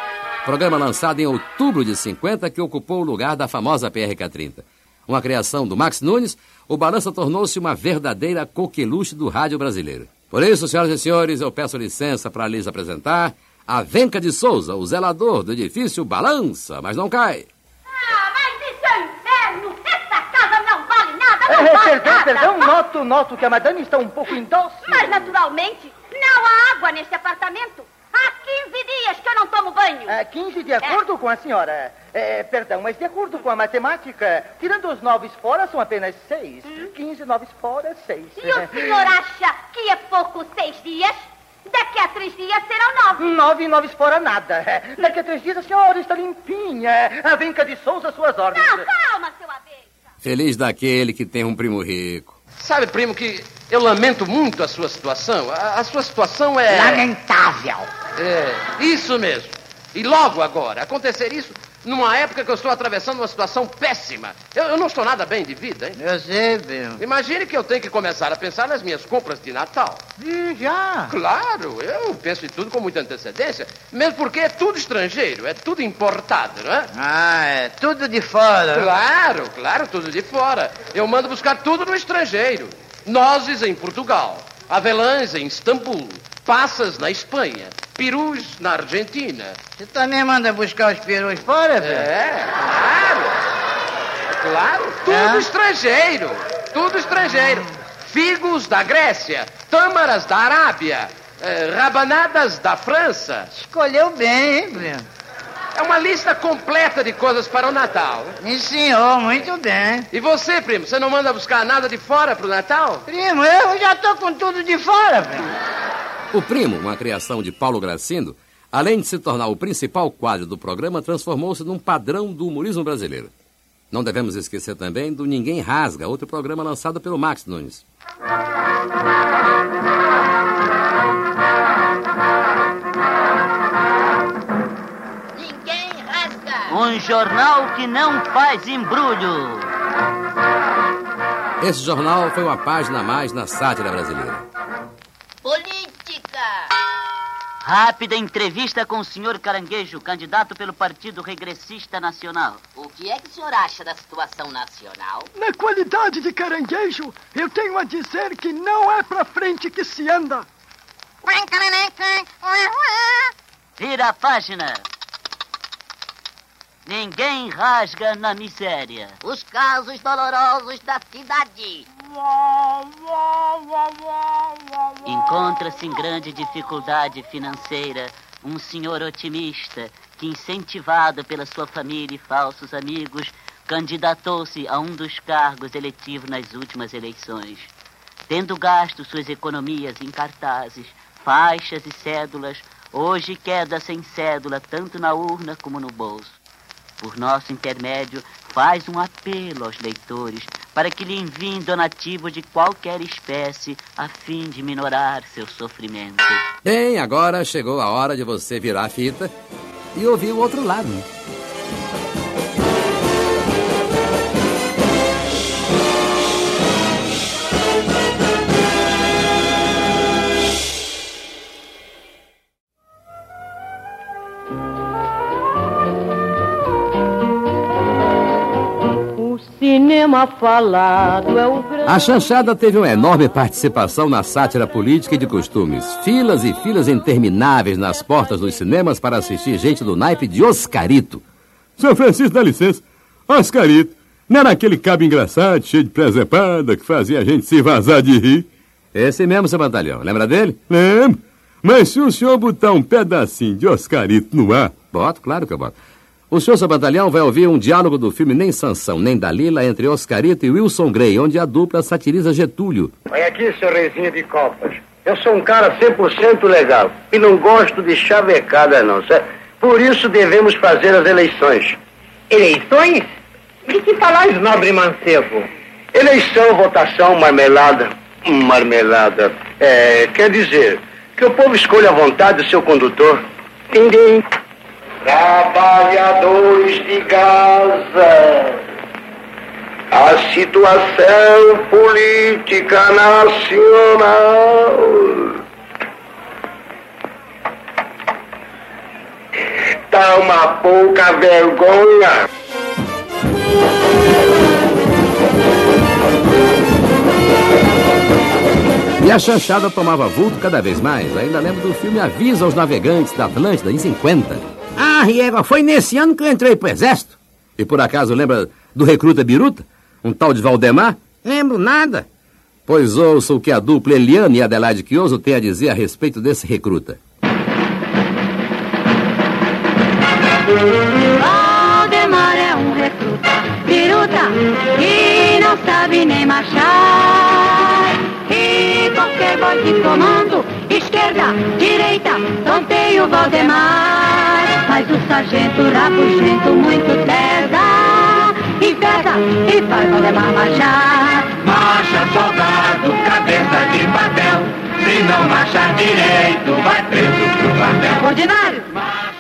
Programa lançado em outubro de 50 que ocupou o lugar da famosa PRK-30. Uma criação do Max Nunes, o Balança tornou-se uma verdadeira coqueluche do rádio brasileiro. Por isso, senhoras e senhores, eu peço licença para lhes apresentar a Venca de Souza, o zelador do edifício Balança, mas não cai. Ah, mas isso é inferno! Essa casa não vale nada, não É, vale perdão, nada! perdão, noto, noto que a madame está um pouco indócil. Mas, naturalmente, não há água neste apartamento. Há 15 dias que eu não tomo banho. É, 15 de acordo com a senhora. É, perdão, mas de acordo com a matemática, tirando os nove fora, são apenas seis. 15 nove fora, seis. E o senhor acha que é pouco seis dias? Daqui a três dias serão nove. Nove e nove fora nada. É, Daqui a três dias a senhora está limpinha. A Vinca de Souza, suas ordens. Não, calma, seu abelha. Feliz daquele que tem um primo rico. Sabe, primo, que Eu lamento muito a sua situação. A, a sua situação é. Lamentável. É, isso mesmo. E logo agora, acontecer isso numa época que eu estou atravessando uma situação péssima. Eu, eu não estou nada bem de vida, hein? Eu sei, Bill. Imagine que eu tenho que começar a pensar nas minhas compras de Natal. E já? Claro, eu penso em tudo com muita antecedência. Mesmo porque é tudo estrangeiro, é tudo importado, não é? Ah, é tudo de fora. Claro, claro, tudo de fora. Eu mando buscar tudo no estrangeiro. Nozes em Portugal, avelãs em Istambul, passas na Espanha, perus na Argentina. Você também manda buscar os perus fora, Bill? É, claro. Claro, tudo É? estrangeiro. Tudo estrangeiro. Figos da Grécia, tâmaras da Arábia, eh, rabanadas da França. Escolheu bem, hein, Bill? É uma lista completa de coisas para o Natal. Me senhor, muito bem. E você, primo, você não manda buscar nada de fora pro Natal? Primo, eu já tô com tudo de fora, primo. O Primo, uma criação de Paulo Gracindo, além de se tornar o principal quadro do programa, transformou-se num padrão do humorismo brasileiro. Não devemos esquecer também do Ninguém Rasga, outro programa lançado pelo Max Nunes. Ninguém rasga. Um jornal que não faz embrulho. Esse jornal foi uma página a mais na sátira brasileira. Rápida entrevista com o senhor Caranguejo, candidato pelo Partido Regressista Nacional. O que é que o senhor acha da situação nacional? Na qualidade de caranguejo, eu tenho a dizer que não é pra frente que se anda. Vira a página. Ninguém rasga na miséria. Os casos dolorosos da cidade. Encontra-se em grande dificuldade financeira um senhor otimista que, incentivado pela sua família e falsos amigos, candidatou-se a um dos cargos eletivos nas últimas eleições. Tendo gasto suas economias em cartazes, faixas e cédulas, hoje queda sem cédula tanto na urna como no bolso. Por nosso intermédio, faz um apelo aos leitores para que lhe enviem donativo de qualquer espécie a fim de minorar seu sofrimento. Bem, agora chegou a hora de você virar a fita e ouvir o outro lado. Cinema falado é o grande. A chanchada teve uma enorme participação na sátira política e de costumes. Filas e filas intermináveis nas portas dos cinemas para assistir gente do naipe de Oscarito. Seu Francisco, dá licença. Oscarito, não era aquele cabo engraçado, cheio de presepada, que fazia a gente se vazar de rir? Esse mesmo, seu Batalhão. Lembra dele? Lembro. Mas se o senhor botar um pedacinho de Oscarito no ar... Boto, claro que eu boto. O senhor, seu Batalhão, vai ouvir um diálogo do filme Nem Sansão, Nem Dalila entre Oscarito e Wilson Grey, onde a dupla satiriza Getúlio. Olha aqui, seu reizinho de copas. Eu sou um cara 100% legal e não gosto de chavecada, não, certo? Por isso devemos fazer as eleições. Eleições? De que falais, nobre mancebo? Eleição, votação, marmelada. Marmelada. É, quer dizer, que o povo escolha à vontade o seu condutor. Entendi. Trabalhadores de Gaza. A situação política nacional. Tá uma pouca vergonha. E a chanchada tomava vulto cada vez mais. Ainda lembro do filme Avisa aos Navegantes da Atlântida, em 50. Ah, Riego, foi nesse ano que eu entrei pro exército. E por acaso lembra do recruta Biruta? Um tal de Valdemar? Lembro nada. Pois ouça o que a dupla Eliane e Adelaide Quioso têm a dizer a respeito desse recruta. Valdemar é um recruta, piruta, que não sabe nem marchar. E qualquer voz de comando, esquerda, direita, tonteia o Valdemar. Mas o sargento rabugento muito pesa, e pesa, e faz Valdemar marchar. Marcha, soldado, cabeça de papel. Se não marchar direito, vai preso pro papel. Ordinário!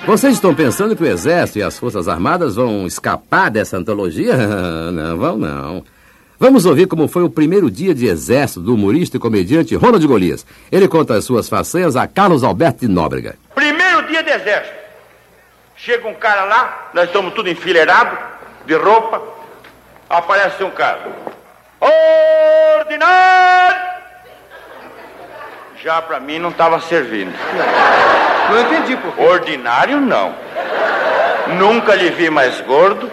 Vocês estão pensando que o Exército e as Forças Armadas vão escapar dessa antologia? Não vão, não. Vamos ouvir como foi o primeiro dia de exército do humorista e comediante Ronald Golias. Ele conta as suas façanhas a Carlos Alberto de Nóbrega. Primeiro dia de exército. Chega um cara lá, nós estamos tudo enfileirado, de roupa. Aparece um cara. Ordinário! Já pra mim não estava servindo. Não entendi por quê. Ordinário não. Nunca lhe vi mais gordo.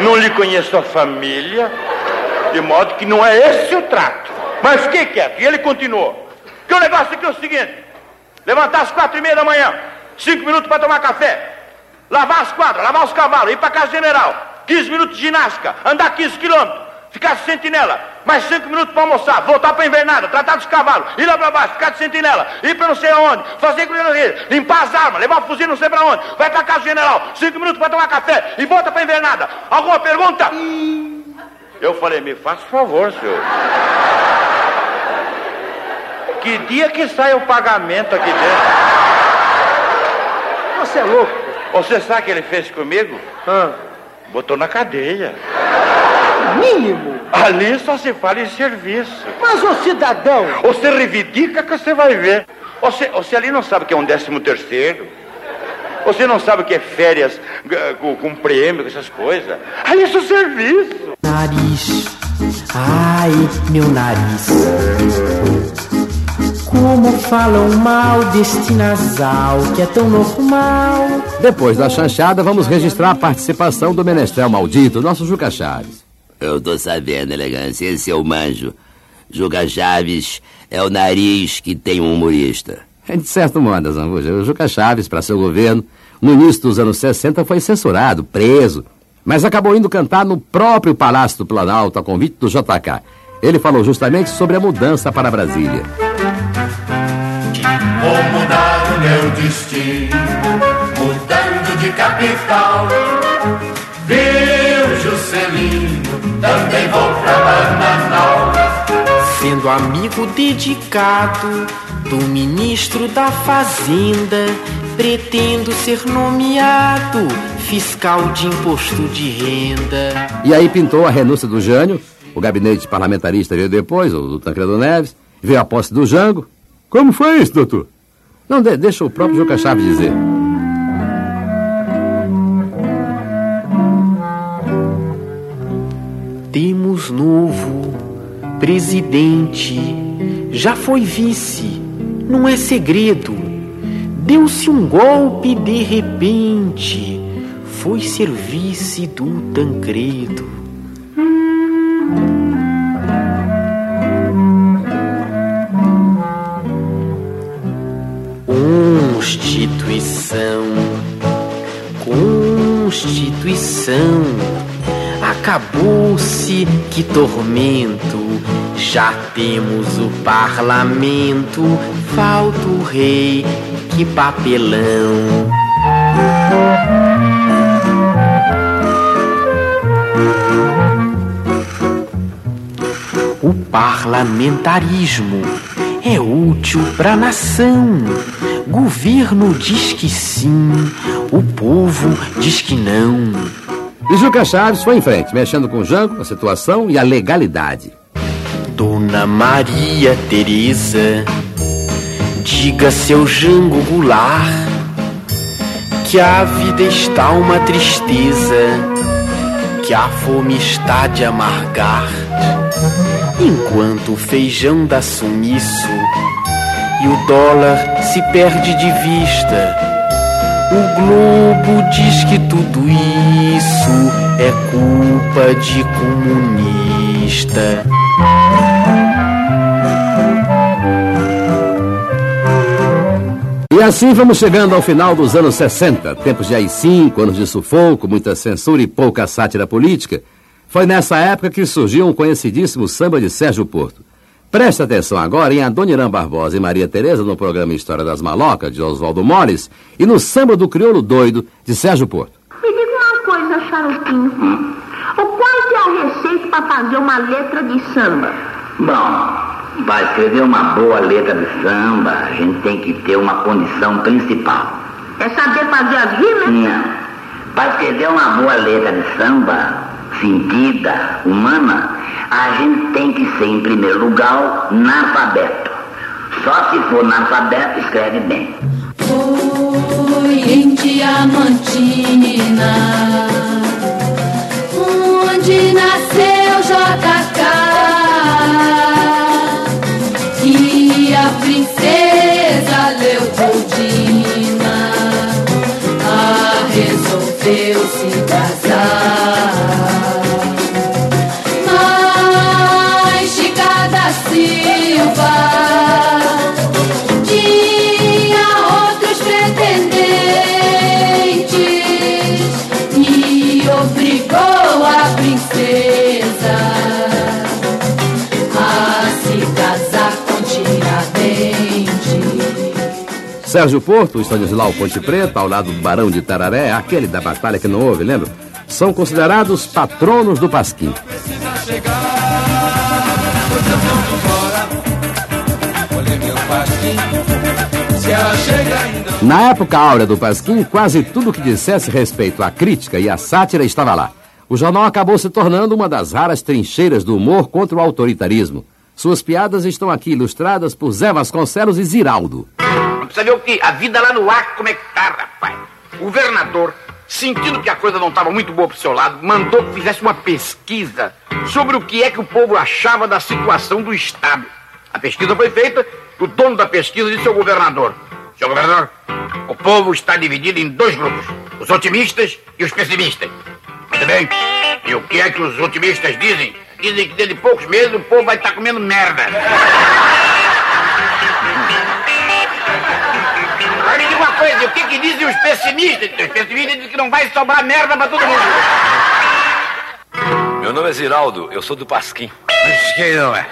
Não lhe conheço a família. De modo que não é esse o trato. Mas fiquei quieto. E ele continuou. Que o negócio aqui é o seguinte: levantar às quatro e meia da manhã, cinco minutos para tomar café, lavar as quadras, lavar os cavalos, ir para casa general, 15 minutos de ginástica, andar 15 quilômetros, ficar de sentinela, mais 5 minutos para almoçar, voltar para invernada, tratar dos cavalos, ir lá para baixo, ficar de sentinela, ir para não sei aonde, fazer limpar as armas, levar o fuzil não sei para onde, vai para casa general, 5 minutos para tomar café e volta para invernada. Alguma pergunta? Eu falei, me faça favor, senhor. Que dia que sai o pagamento aqui dentro? Você é louco. Você sabe o que ele fez comigo? Botou na cadeia. Mínimo. Ali só se fala em serviço. Mas o cidadão. Você reivindica que você vai ver. Você, você ali não sabe o que é um décimo terceiro. Você não sabe o que é férias com, com prêmio, essas coisas. Ali isso é serviço. Nariz, ai meu nariz. Como falam mal deste nasal que é tão normal. Depois da chanchada, vamos registrar a participação do menestrel maldito, nosso Juca Chaves. Eu tô sabendo, elegância. Esse é o manjo. Juca Chaves é o nariz que tem um humorista. É de certo modo, Zambuja. O Juca Chaves, para seu governo, no início dos anos 60, foi censurado, preso, mas acabou indo cantar no próprio Palácio do Planalto, a convite do JK. Ele falou justamente sobre a mudança para Brasília. Vou mudar o meu destino, mudando de capital. Sendo amigo dedicado do ministro da Fazenda, pretendo ser nomeado fiscal de imposto de renda. E aí pintou a renúncia do Jânio, o gabinete parlamentarista veio depois, o do Tancredo Neves, veio a posse do Jango. Como foi isso, doutor? Não, de- deixa o próprio Juca Chaves dizer. Temos novo presidente, já foi vice, não é segredo. Deu-se um golpe de repente, foi ser vice do Tancredo. Constituição, Constituição, acabou-se que tormento. Já temos o parlamento, falta o rei, que papelão. O parlamentarismo é útil para a nação. Governo diz que sim, o povo diz que não. E Juca Chaves foi em frente, mexendo com o Jango, a situação e a legalidade. Dona Maria Teresa, diga seu Jango Goulart que a vida está uma tristeza, que a fome está de amargar. Enquanto o feijão dá sumiço e o dólar se perde de vista, o Globo diz que tudo isso é culpa de comunista. E assim vamos chegando ao final dos anos 60, tempos de AI-5, anos de sufoco, muita censura e pouca sátira política. Foi nessa época que surgiu um conhecidíssimo samba de Sérgio Porto. Preste atenção agora em Adoniran Barbosa e Maria Tereza no programa História das Malocas, de Oswaldo Mores, e no Samba do Crioulo Doido, de Sérgio Porto. Me diga uma coisa, Charutinho. O qual que é a receita para fazer uma letra de samba? Bom, Para escrever uma boa letra de samba, a gente tem que ter uma condição principal. É saber fazer as rimas? Não. Para escrever uma boa letra de samba, sentida, humana, a gente tem que ser, em primeiro lugar, analfabeto. Só se for analfabeto, escreve bem. Foi em Diamantina, onde nasceu JK, e a princesa Leopoldina resolveu se casar. Sérgio Porto, Stanislau Ponte Preta, ao lado do Barão de Tararé, aquele da batalha que não houve, lembra? São considerados patronos do Pasquim. Na época áurea do Pasquim, quase tudo que dissesse respeito à crítica e à sátira estava lá. O jornal acabou se tornando uma das raras trincheiras do humor contra o autoritarismo. Suas piadas estão aqui ilustradas por Zé Vasconcelos e Ziraldo. Precisa ver o que? A vida lá no Acre, como é que tá, rapaz? O governador, sentindo que a coisa não estava muito boa pro seu lado, mandou que fizesse uma pesquisa sobre o que é que o povo achava da situação do Estado. A pesquisa foi feita, o dono da pesquisa disse ao governador: Seu governador, o povo está dividido em dois grupos, os otimistas e os pessimistas. Muito bem. E o que é que os otimistas dizem? Dizem que dentro de poucos meses o povo vai estar comendo merda. que, que dizem os pessimistas? Os pessimistas dizem que não vai sobrar merda pra todo mundo. Meu nome é Ziraldo, eu sou do Pasquim. Mas quem não é?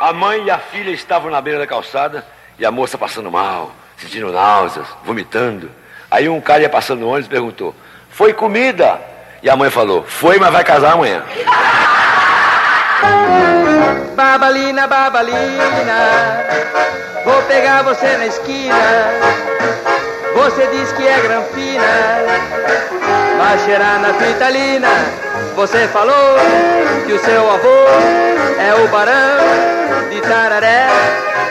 A mãe e a filha estavam na beira da calçada e a moça passando mal, sentindo náuseas, vomitando. Aí um cara ia passando no ônibus e perguntou: Foi comida? E a mãe falou: Foi, mas vai casar amanhã. Babalina, babalina, vou pegar você na esquina. Você diz que é granfina, vai cheirar na fitalina. Você falou que o seu avô é o barão de Tararé.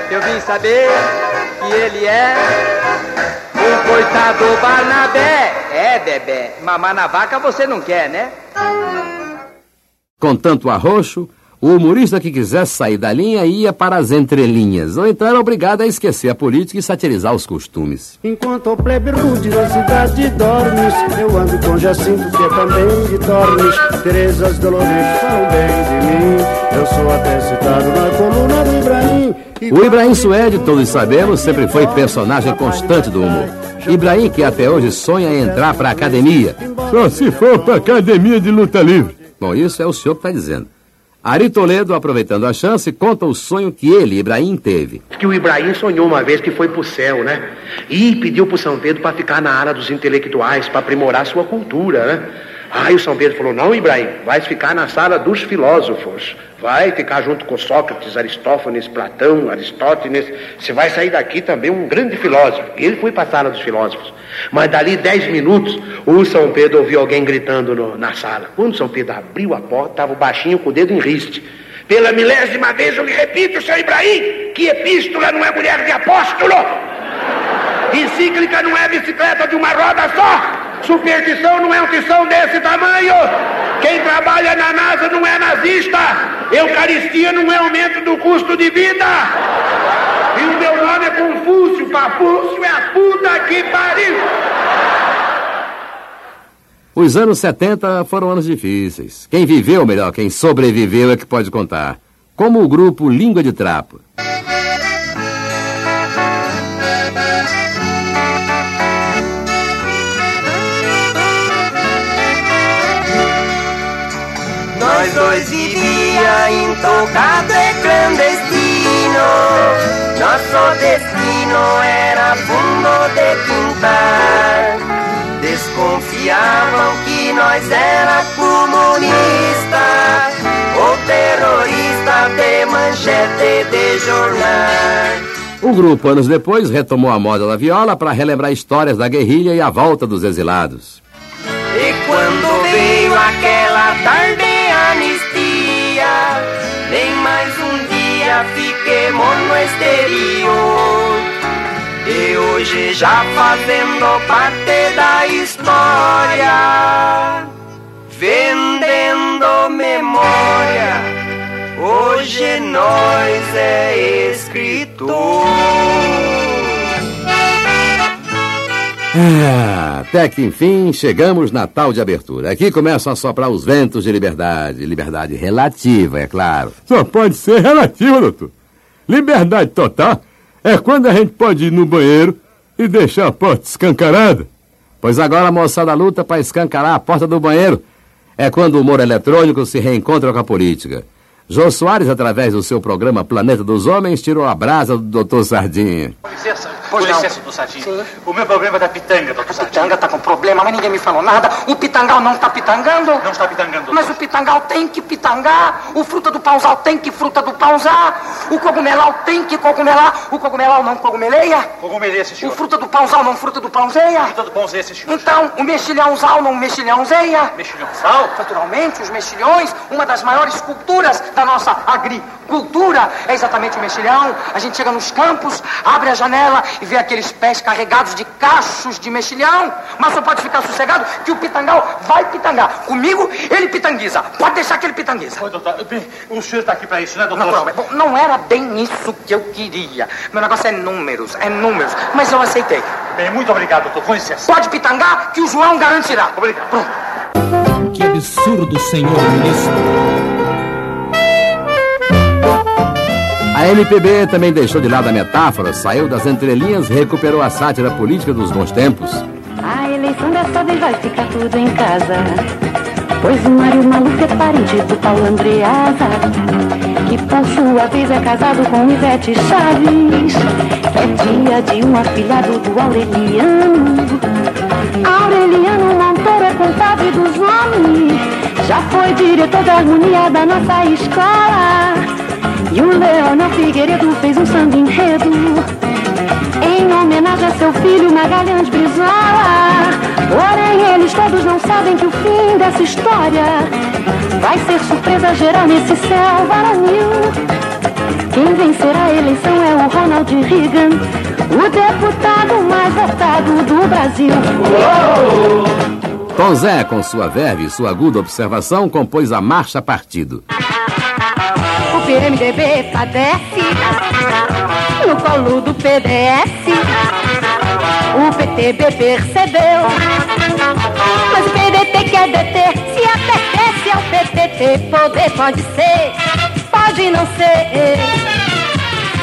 Eu vim saber que ele é o coitado Barnabé. É, bebê, mamar na vaca você não quer, né? Com tanto arroxo, o humorista que quisesse sair da linha ia para as entrelinhas, ou então era obrigado a esquecer a política e satirizar os costumes. Enquanto o plebe rude da cidade dormes, eu ando com Jacinto, que é também de Tormes. Terezas Dolores falam bem de mim, eu sou até citado na coluna do Ibrahim. O Ibrahim Suede, todos sabemos, sempre foi personagem constante do humor. Ibrahim, que até hoje sonha em entrar para a academia. Só se for para academia de luta livre. Bom, isso é o senhor que está dizendo. Ari Toledo, aproveitando a chance, conta o sonho que ele, Ibrahim, teve. que o Ibrahim sonhou uma vez que foi pro céu, né? E pediu pro São Pedro para ficar na área dos intelectuais, para aprimorar sua cultura, né? Aí o São Pedro falou: Não, Ibrahim, vai ficar na sala dos filósofos. Vai ficar junto com Sócrates, Aristófanes, Platão, Aristóteles. Você vai sair daqui também um grande filósofo. Ele foi para a sala dos filósofos. Mas dali dez minutos, o São Pedro ouviu alguém gritando no- na sala. Quando São Pedro abriu a porta, estava o baixinho com o dedo em riste. Pela milésima vez eu lhe repito, seu Ibrahim, que epístola não é mulher de apóstolo. Encíclica não é bicicleta de uma roda só. Superstição não é um tição desse tamanho. Quem trabalha na NASA não é nazista. Eucaristia não é aumento do custo de vida. E o meu nome é Confúcio. Papúcio é a puta que pariu. Os anos 70 foram anos difíceis. Quem viveu, melhor, quem sobreviveu é que pode contar. Como o grupo Língua de Trapo. Dois vivia intocado e clandestino Nosso destino era fundo de quintal Desconfiavam que nós era comunista manchete de jornal. O grupo, anos depois, retomou a moda da viola para relembrar histórias da guerrilha e a volta dos exilados. E quando veio no exterior. E hoje já fazendo parte da história, vendendo memória. Hoje nós é escritor. Ah, até que enfim chegamos na tal de abertura. Aqui começam a soprar os ventos de liberdade. Liberdade relativa, é claro. Só pode ser relativa, doutor. Liberdade total é quando a gente pode ir no banheiro e deixar a porta escancarada. Pois agora a moçada luta para escancarar a porta do banheiro. É quando o humor eletrônico se reencontra com a política. Jô Soares, através do seu programa Planeta dos Homens, tirou a brasa do Doutor Sardinha. Com licença, Pois com não. licença, doutor Sardinha. O meu problema é da pitanga, doutor Sardinha. Pitanga tá com problema, mas ninguém me falou nada. O pitangal não tá pitangando. Não está pitangando. Mas o pitangal tem que pitangar. O fruta do pausal tem que fruta do pausar. O cogumelau tem que cogumelar. O cogumelau não cogumeleia. Cogumeleia, sim, O senhor. fruta do pausal não fruta do pauseia. Fruta do pãozinho, sim, senhor. Então, o mexilhãozal não mexilhãozeia. Mexilhãozal? Naturalmente, os mexilhões, uma das maiores culturas da nossa agricultura, é exatamente o mexilhão. A gente chega nos campos, abre a janela e vê aqueles pés carregados de cachos de mexilhão. Mas só pode ficar sossegado que o pitangal vai pitangar. Comigo, ele pitanguiza. Pode deixar que ele pitanguiza. Oi, doutor. Bem, o senhor está aqui para isso, né, doutor? Naturalmente. Bom, não era bem isso que eu queria. Meu negócio é números, é números. Mas eu aceitei. Bem, muito obrigado, doutor. Com licença. Pode pitangar que o João garantirá. Obrigado. Pronto. Que absurdo, senhor ministro. A MPB também deixou de lado a metáfora, saiu das entrelinhas recuperou a sátira política dos bons tempos. A eleição dessa vez vai ficar tudo em casa. Pois o Mário Maluf é parente do Paulo Andreasa, que por sua vez é casado com Ivete Chaves, é dia de um afilhado do Aureliano. Aureliano Montoro é compadre dos homens, já foi diretor da harmonia da nossa escola. E o Leonel Figueiredo fez um samba enredo em homenagem a seu filho Magalhães Brizola. Porém, eles todos não sabem que o fim dessa história vai ser surpresa geral nesse céu varonil. Quem vencerá a eleição é o Ronald Reagan, o deputado mais votado do Brasil. Tom Zé, com sua verve e sua aguda observação, compôs a Marcha Partido. PMDB padece no colo do PDS. O PTB percebeu, mas o PDT quer deter. Se apetece ao PTT, poder pode ser, pode não ser.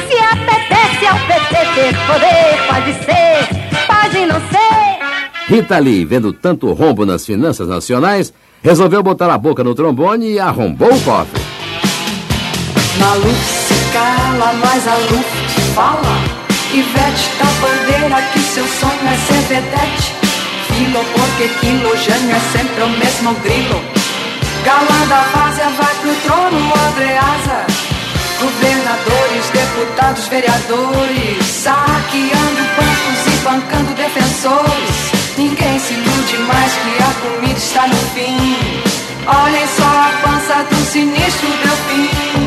Se apetece ao PTT, poder pode ser, pode não ser. Rita Lee, vendo tanto rombo nas finanças nacionais, resolveu botar a boca no trombone e arrombou o cofre. Maluf se cala, mas a Luft fala. Ivete da bandeira que seu sonho é ser vedete. Filo porque quilo, gênio é sempre o mesmo grilo. Galã da várzea vai pro trono, Andreasa. Governadores, deputados, vereadores. Saqueando bancos e bancando defensores. Ninguém se ilude mais que a comida está no fim. Olhem só a pança do sinistro Delfim.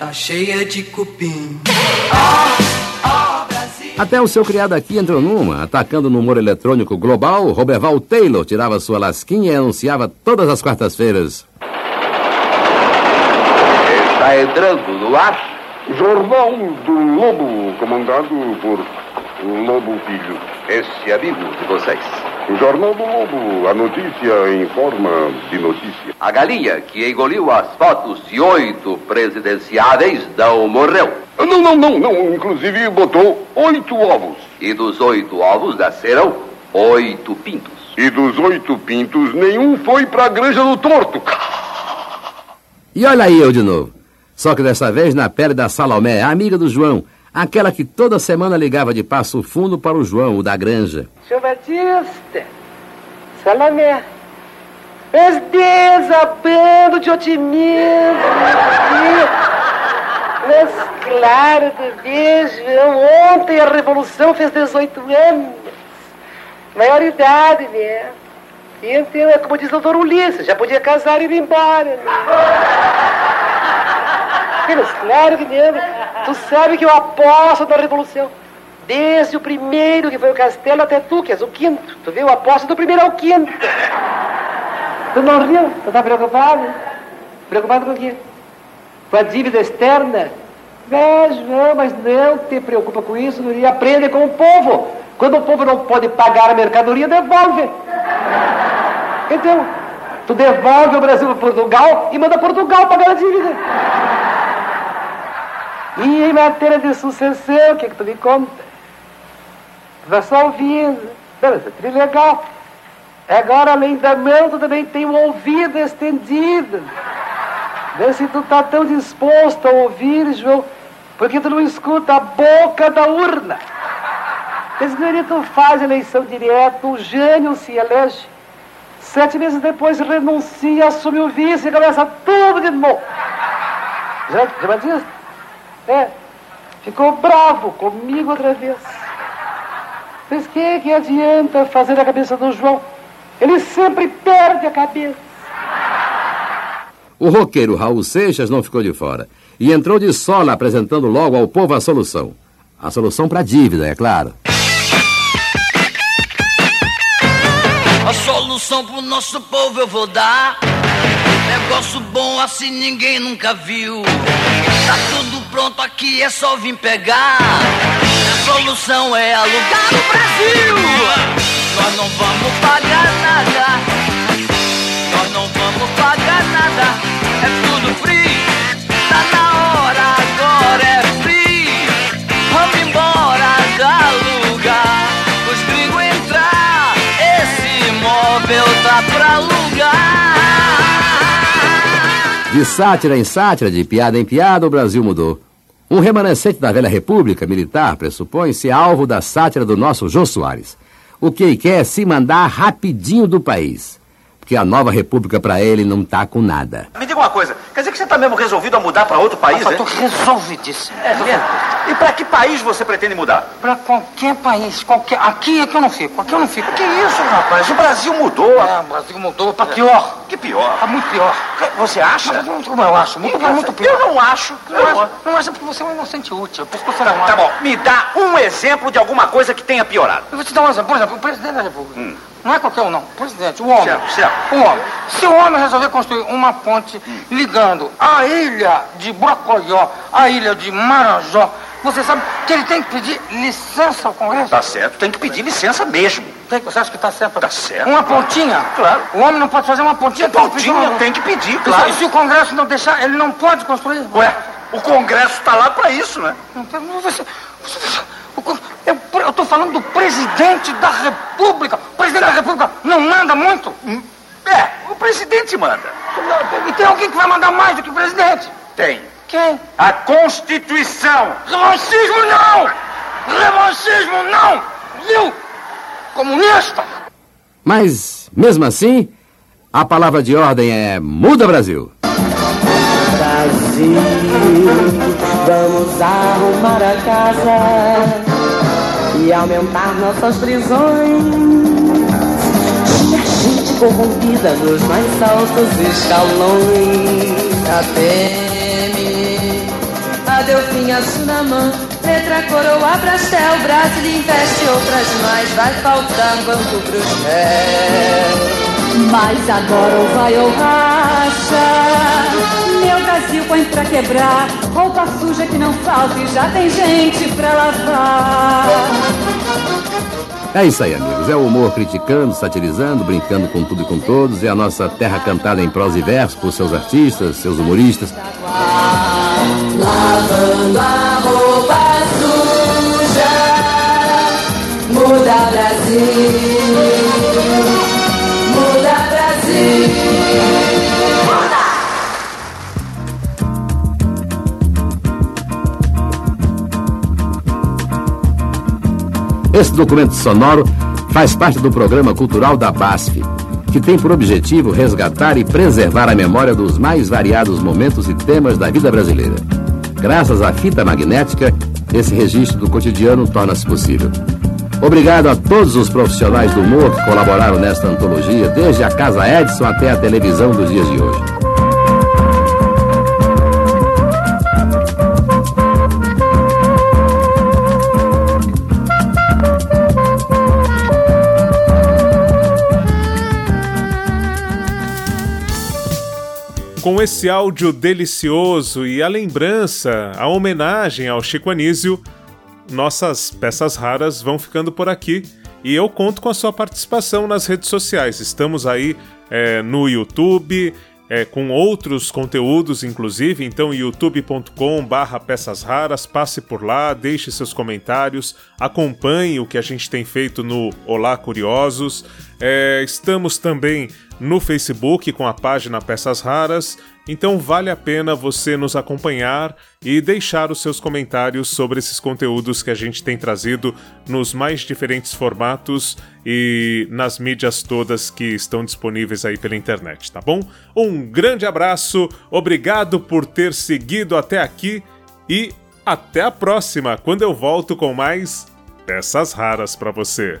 Tá cheia de cupim. Até o seu criado aqui entrou numa, atacando no humor eletrônico global, Roberval Taylor tirava sua lasquinha e anunciava todas as quartas-feiras. Está entrando no ar Jornal do Lobo, comandado por Lobo Filho, esse amigo de vocês. O Jornal do Lobo, a notícia em forma de notícia. A galinha que engoliu as fotos de oito presidenciáveis não morreu. Não, não, não, não. Inclusive botou oito ovos. E dos oito ovos nasceram oito pintos. E dos oito pintos, nenhum foi pra granja do torto. E olha aí eu de novo. Só que dessa vez na pele da Salomé, a amiga do João, aquela que toda semana ligava de passo fundo para o João, o da granja. Seu Batista, Salomé, és desabando de otimismo. Mas claro, bebê, João. Ontem a Revolução fez 18 anos. Maioridade, né? E então, é como diz o doutor Ulisses, já podia casar e ir embora. Né? Mas claro que mesmo. Tu sabe que eu aposto na Revolução. Desde o primeiro, que foi o Castelo, até tu, que és o quinto. Tu viu? Eu aposto do primeiro ao quinto. Tu não riu? Tu tá preocupado? Preocupado com o quê? Com a dívida externa? É, João, mas não te preocupa com isso, e aprende com o povo. Quando o povo não pode pagar a mercadoria, devolve. Então, tu devolve o Brasil para Portugal e manda Portugal pagar a dívida. E em matéria de sucessão, o que, que tu me conta? Tu tá só ouvindo. Beleza, é legal. Agora, além da mão, tu também tem o ouvido estendido. Vê se tu tá tão disposto a ouvir, João, porque tu não escuta a boca da urna. Esse tu faz eleição direta, o Jânio se elege. Sete meses depois renuncia, assume o vice e começa tudo de novo. Já, já É. Ficou bravo comigo outra vez. Mas que, que adianta fazer a cabeça do João? Ele sempre perde a cabeça. O roqueiro Raul Seixas não ficou de fora e entrou de sola apresentando logo ao povo a solução. A solução para a dívida, é claro. A solução pro nosso povo eu vou dar. Negócio bom assim ninguém nunca viu. Tá tudo pronto aqui, é só vir pegar. A solução é alugar o Brasil. Nós não vamos pagar nada. Nós não vamos pagar nada. É tudo free. Tá na hora, agora é free. Vamos embora da lugar. Os gringos entrar. Esse imóvel tá pra alugar. De sátira em sátira, de piada em piada, o Brasil mudou. Um remanescente da velha república militar pressupõe-se alvo da sátira do nosso Jô Soares. O que quer é se mandar rapidinho do país. Porque a nova república para ele não tá com nada. Me diga uma coisa, quer dizer que você tá mesmo resolvido a mudar para outro país, Rapaz, é? tô resolvidíssimo. É mesmo? E para que país você pretende mudar? Pra qualquer país, qualquer. Aqui é que eu não fico, aqui eu não fico. Que isso, rapaz? O Brasil mudou. É, o Brasil mudou pra pior. Que pior? Tá muito pior. Você acha? Mas, como eu acho? Muito, Eu- muito pior. eu não acho. Não, Eu- acho, não acho porque você é um inocente útil. Por isso que você não Tá bom, me dá um exemplo de alguma coisa que tenha piorado. Eu vou te dar um exemplo. Por exemplo, o presidente da República. Não é qualquer um, não. Presidente, o homem. Certo, certo. O homem. Se o homem resolver construir uma ponte ligando a ilha de Brocoió à ilha de Marajó, você sabe que ele tem que pedir licença ao Congresso? Tá certo, tem que pedir licença mesmo. Tem, você acha que tá certo? Tá certo. Uma pontinha? Claro. O homem não pode fazer uma pontinha? Uma pontinha tem que pedir, claro. E se o Congresso não deixar, ele não pode construir? Ué, o Congresso tá lá para isso, né? Então, você, você- o eu, eu tô falando do presidente da República. O presidente da República não manda muito? É, o presidente manda. E tem alguém que vai mandar mais do que o presidente? Tem. Quem? A Constituição. Revanchismo não! Revanchismo não! Viu? Comunista! Mas, mesmo assim, a palavra de ordem é muda Brasil. Brasil, vamos arrumar a casa e aumentar nossas prisões. Gente corrompida nos mais altos escalões. A PM, a Delfinha Sunamã, letra coroa, Brastel, Brasil investe outras mais. Vai faltar banco réus. Mas agora ou vai ou racha. Meu Brasil põe pra quebrar. Roupa suja que não falta e já tem gente pra lavar. É isso aí, amigos. É o humor criticando, satirizando, brincando com tudo e com todos. É a nossa terra cantada em prosa e verso por seus artistas, seus humoristas. Lavando a roupa suja, muda Brasil, muda Brasil, Esse documento sonoro faz parte do programa cultural da BASF, que tem por objetivo resgatar e preservar a memória dos mais variados momentos e temas da vida brasileira. Graças à fita magnética, esse registro do cotidiano torna-se possível. Obrigado a todos os profissionais do humor que colaboraram nesta antologia, desde a Casa Edson até a televisão dos dias de hoje. Com esse áudio delicioso e a lembrança, a homenagem ao Chico Anísio, nossas peças raras vão ficando por aqui e eu conto com a sua participação nas redes sociais. Estamos aí é, no YouTube, é, com outros conteúdos, inclusive. Então, youtube.com/barra peças raras, passe por lá, deixe seus comentários, acompanhe o que a gente tem feito no Olá Curiosos. É, estamos também no Facebook com a página Peças Raras, então vale a pena você nos acompanhar e deixar os seus comentários sobre esses conteúdos que a gente tem trazido nos mais diferentes formatos e nas mídias todas que estão disponíveis aí pela internet, tá bom? Um grande abraço, obrigado por ter seguido até aqui e até a próxima, quando eu volto com mais peças raras para você.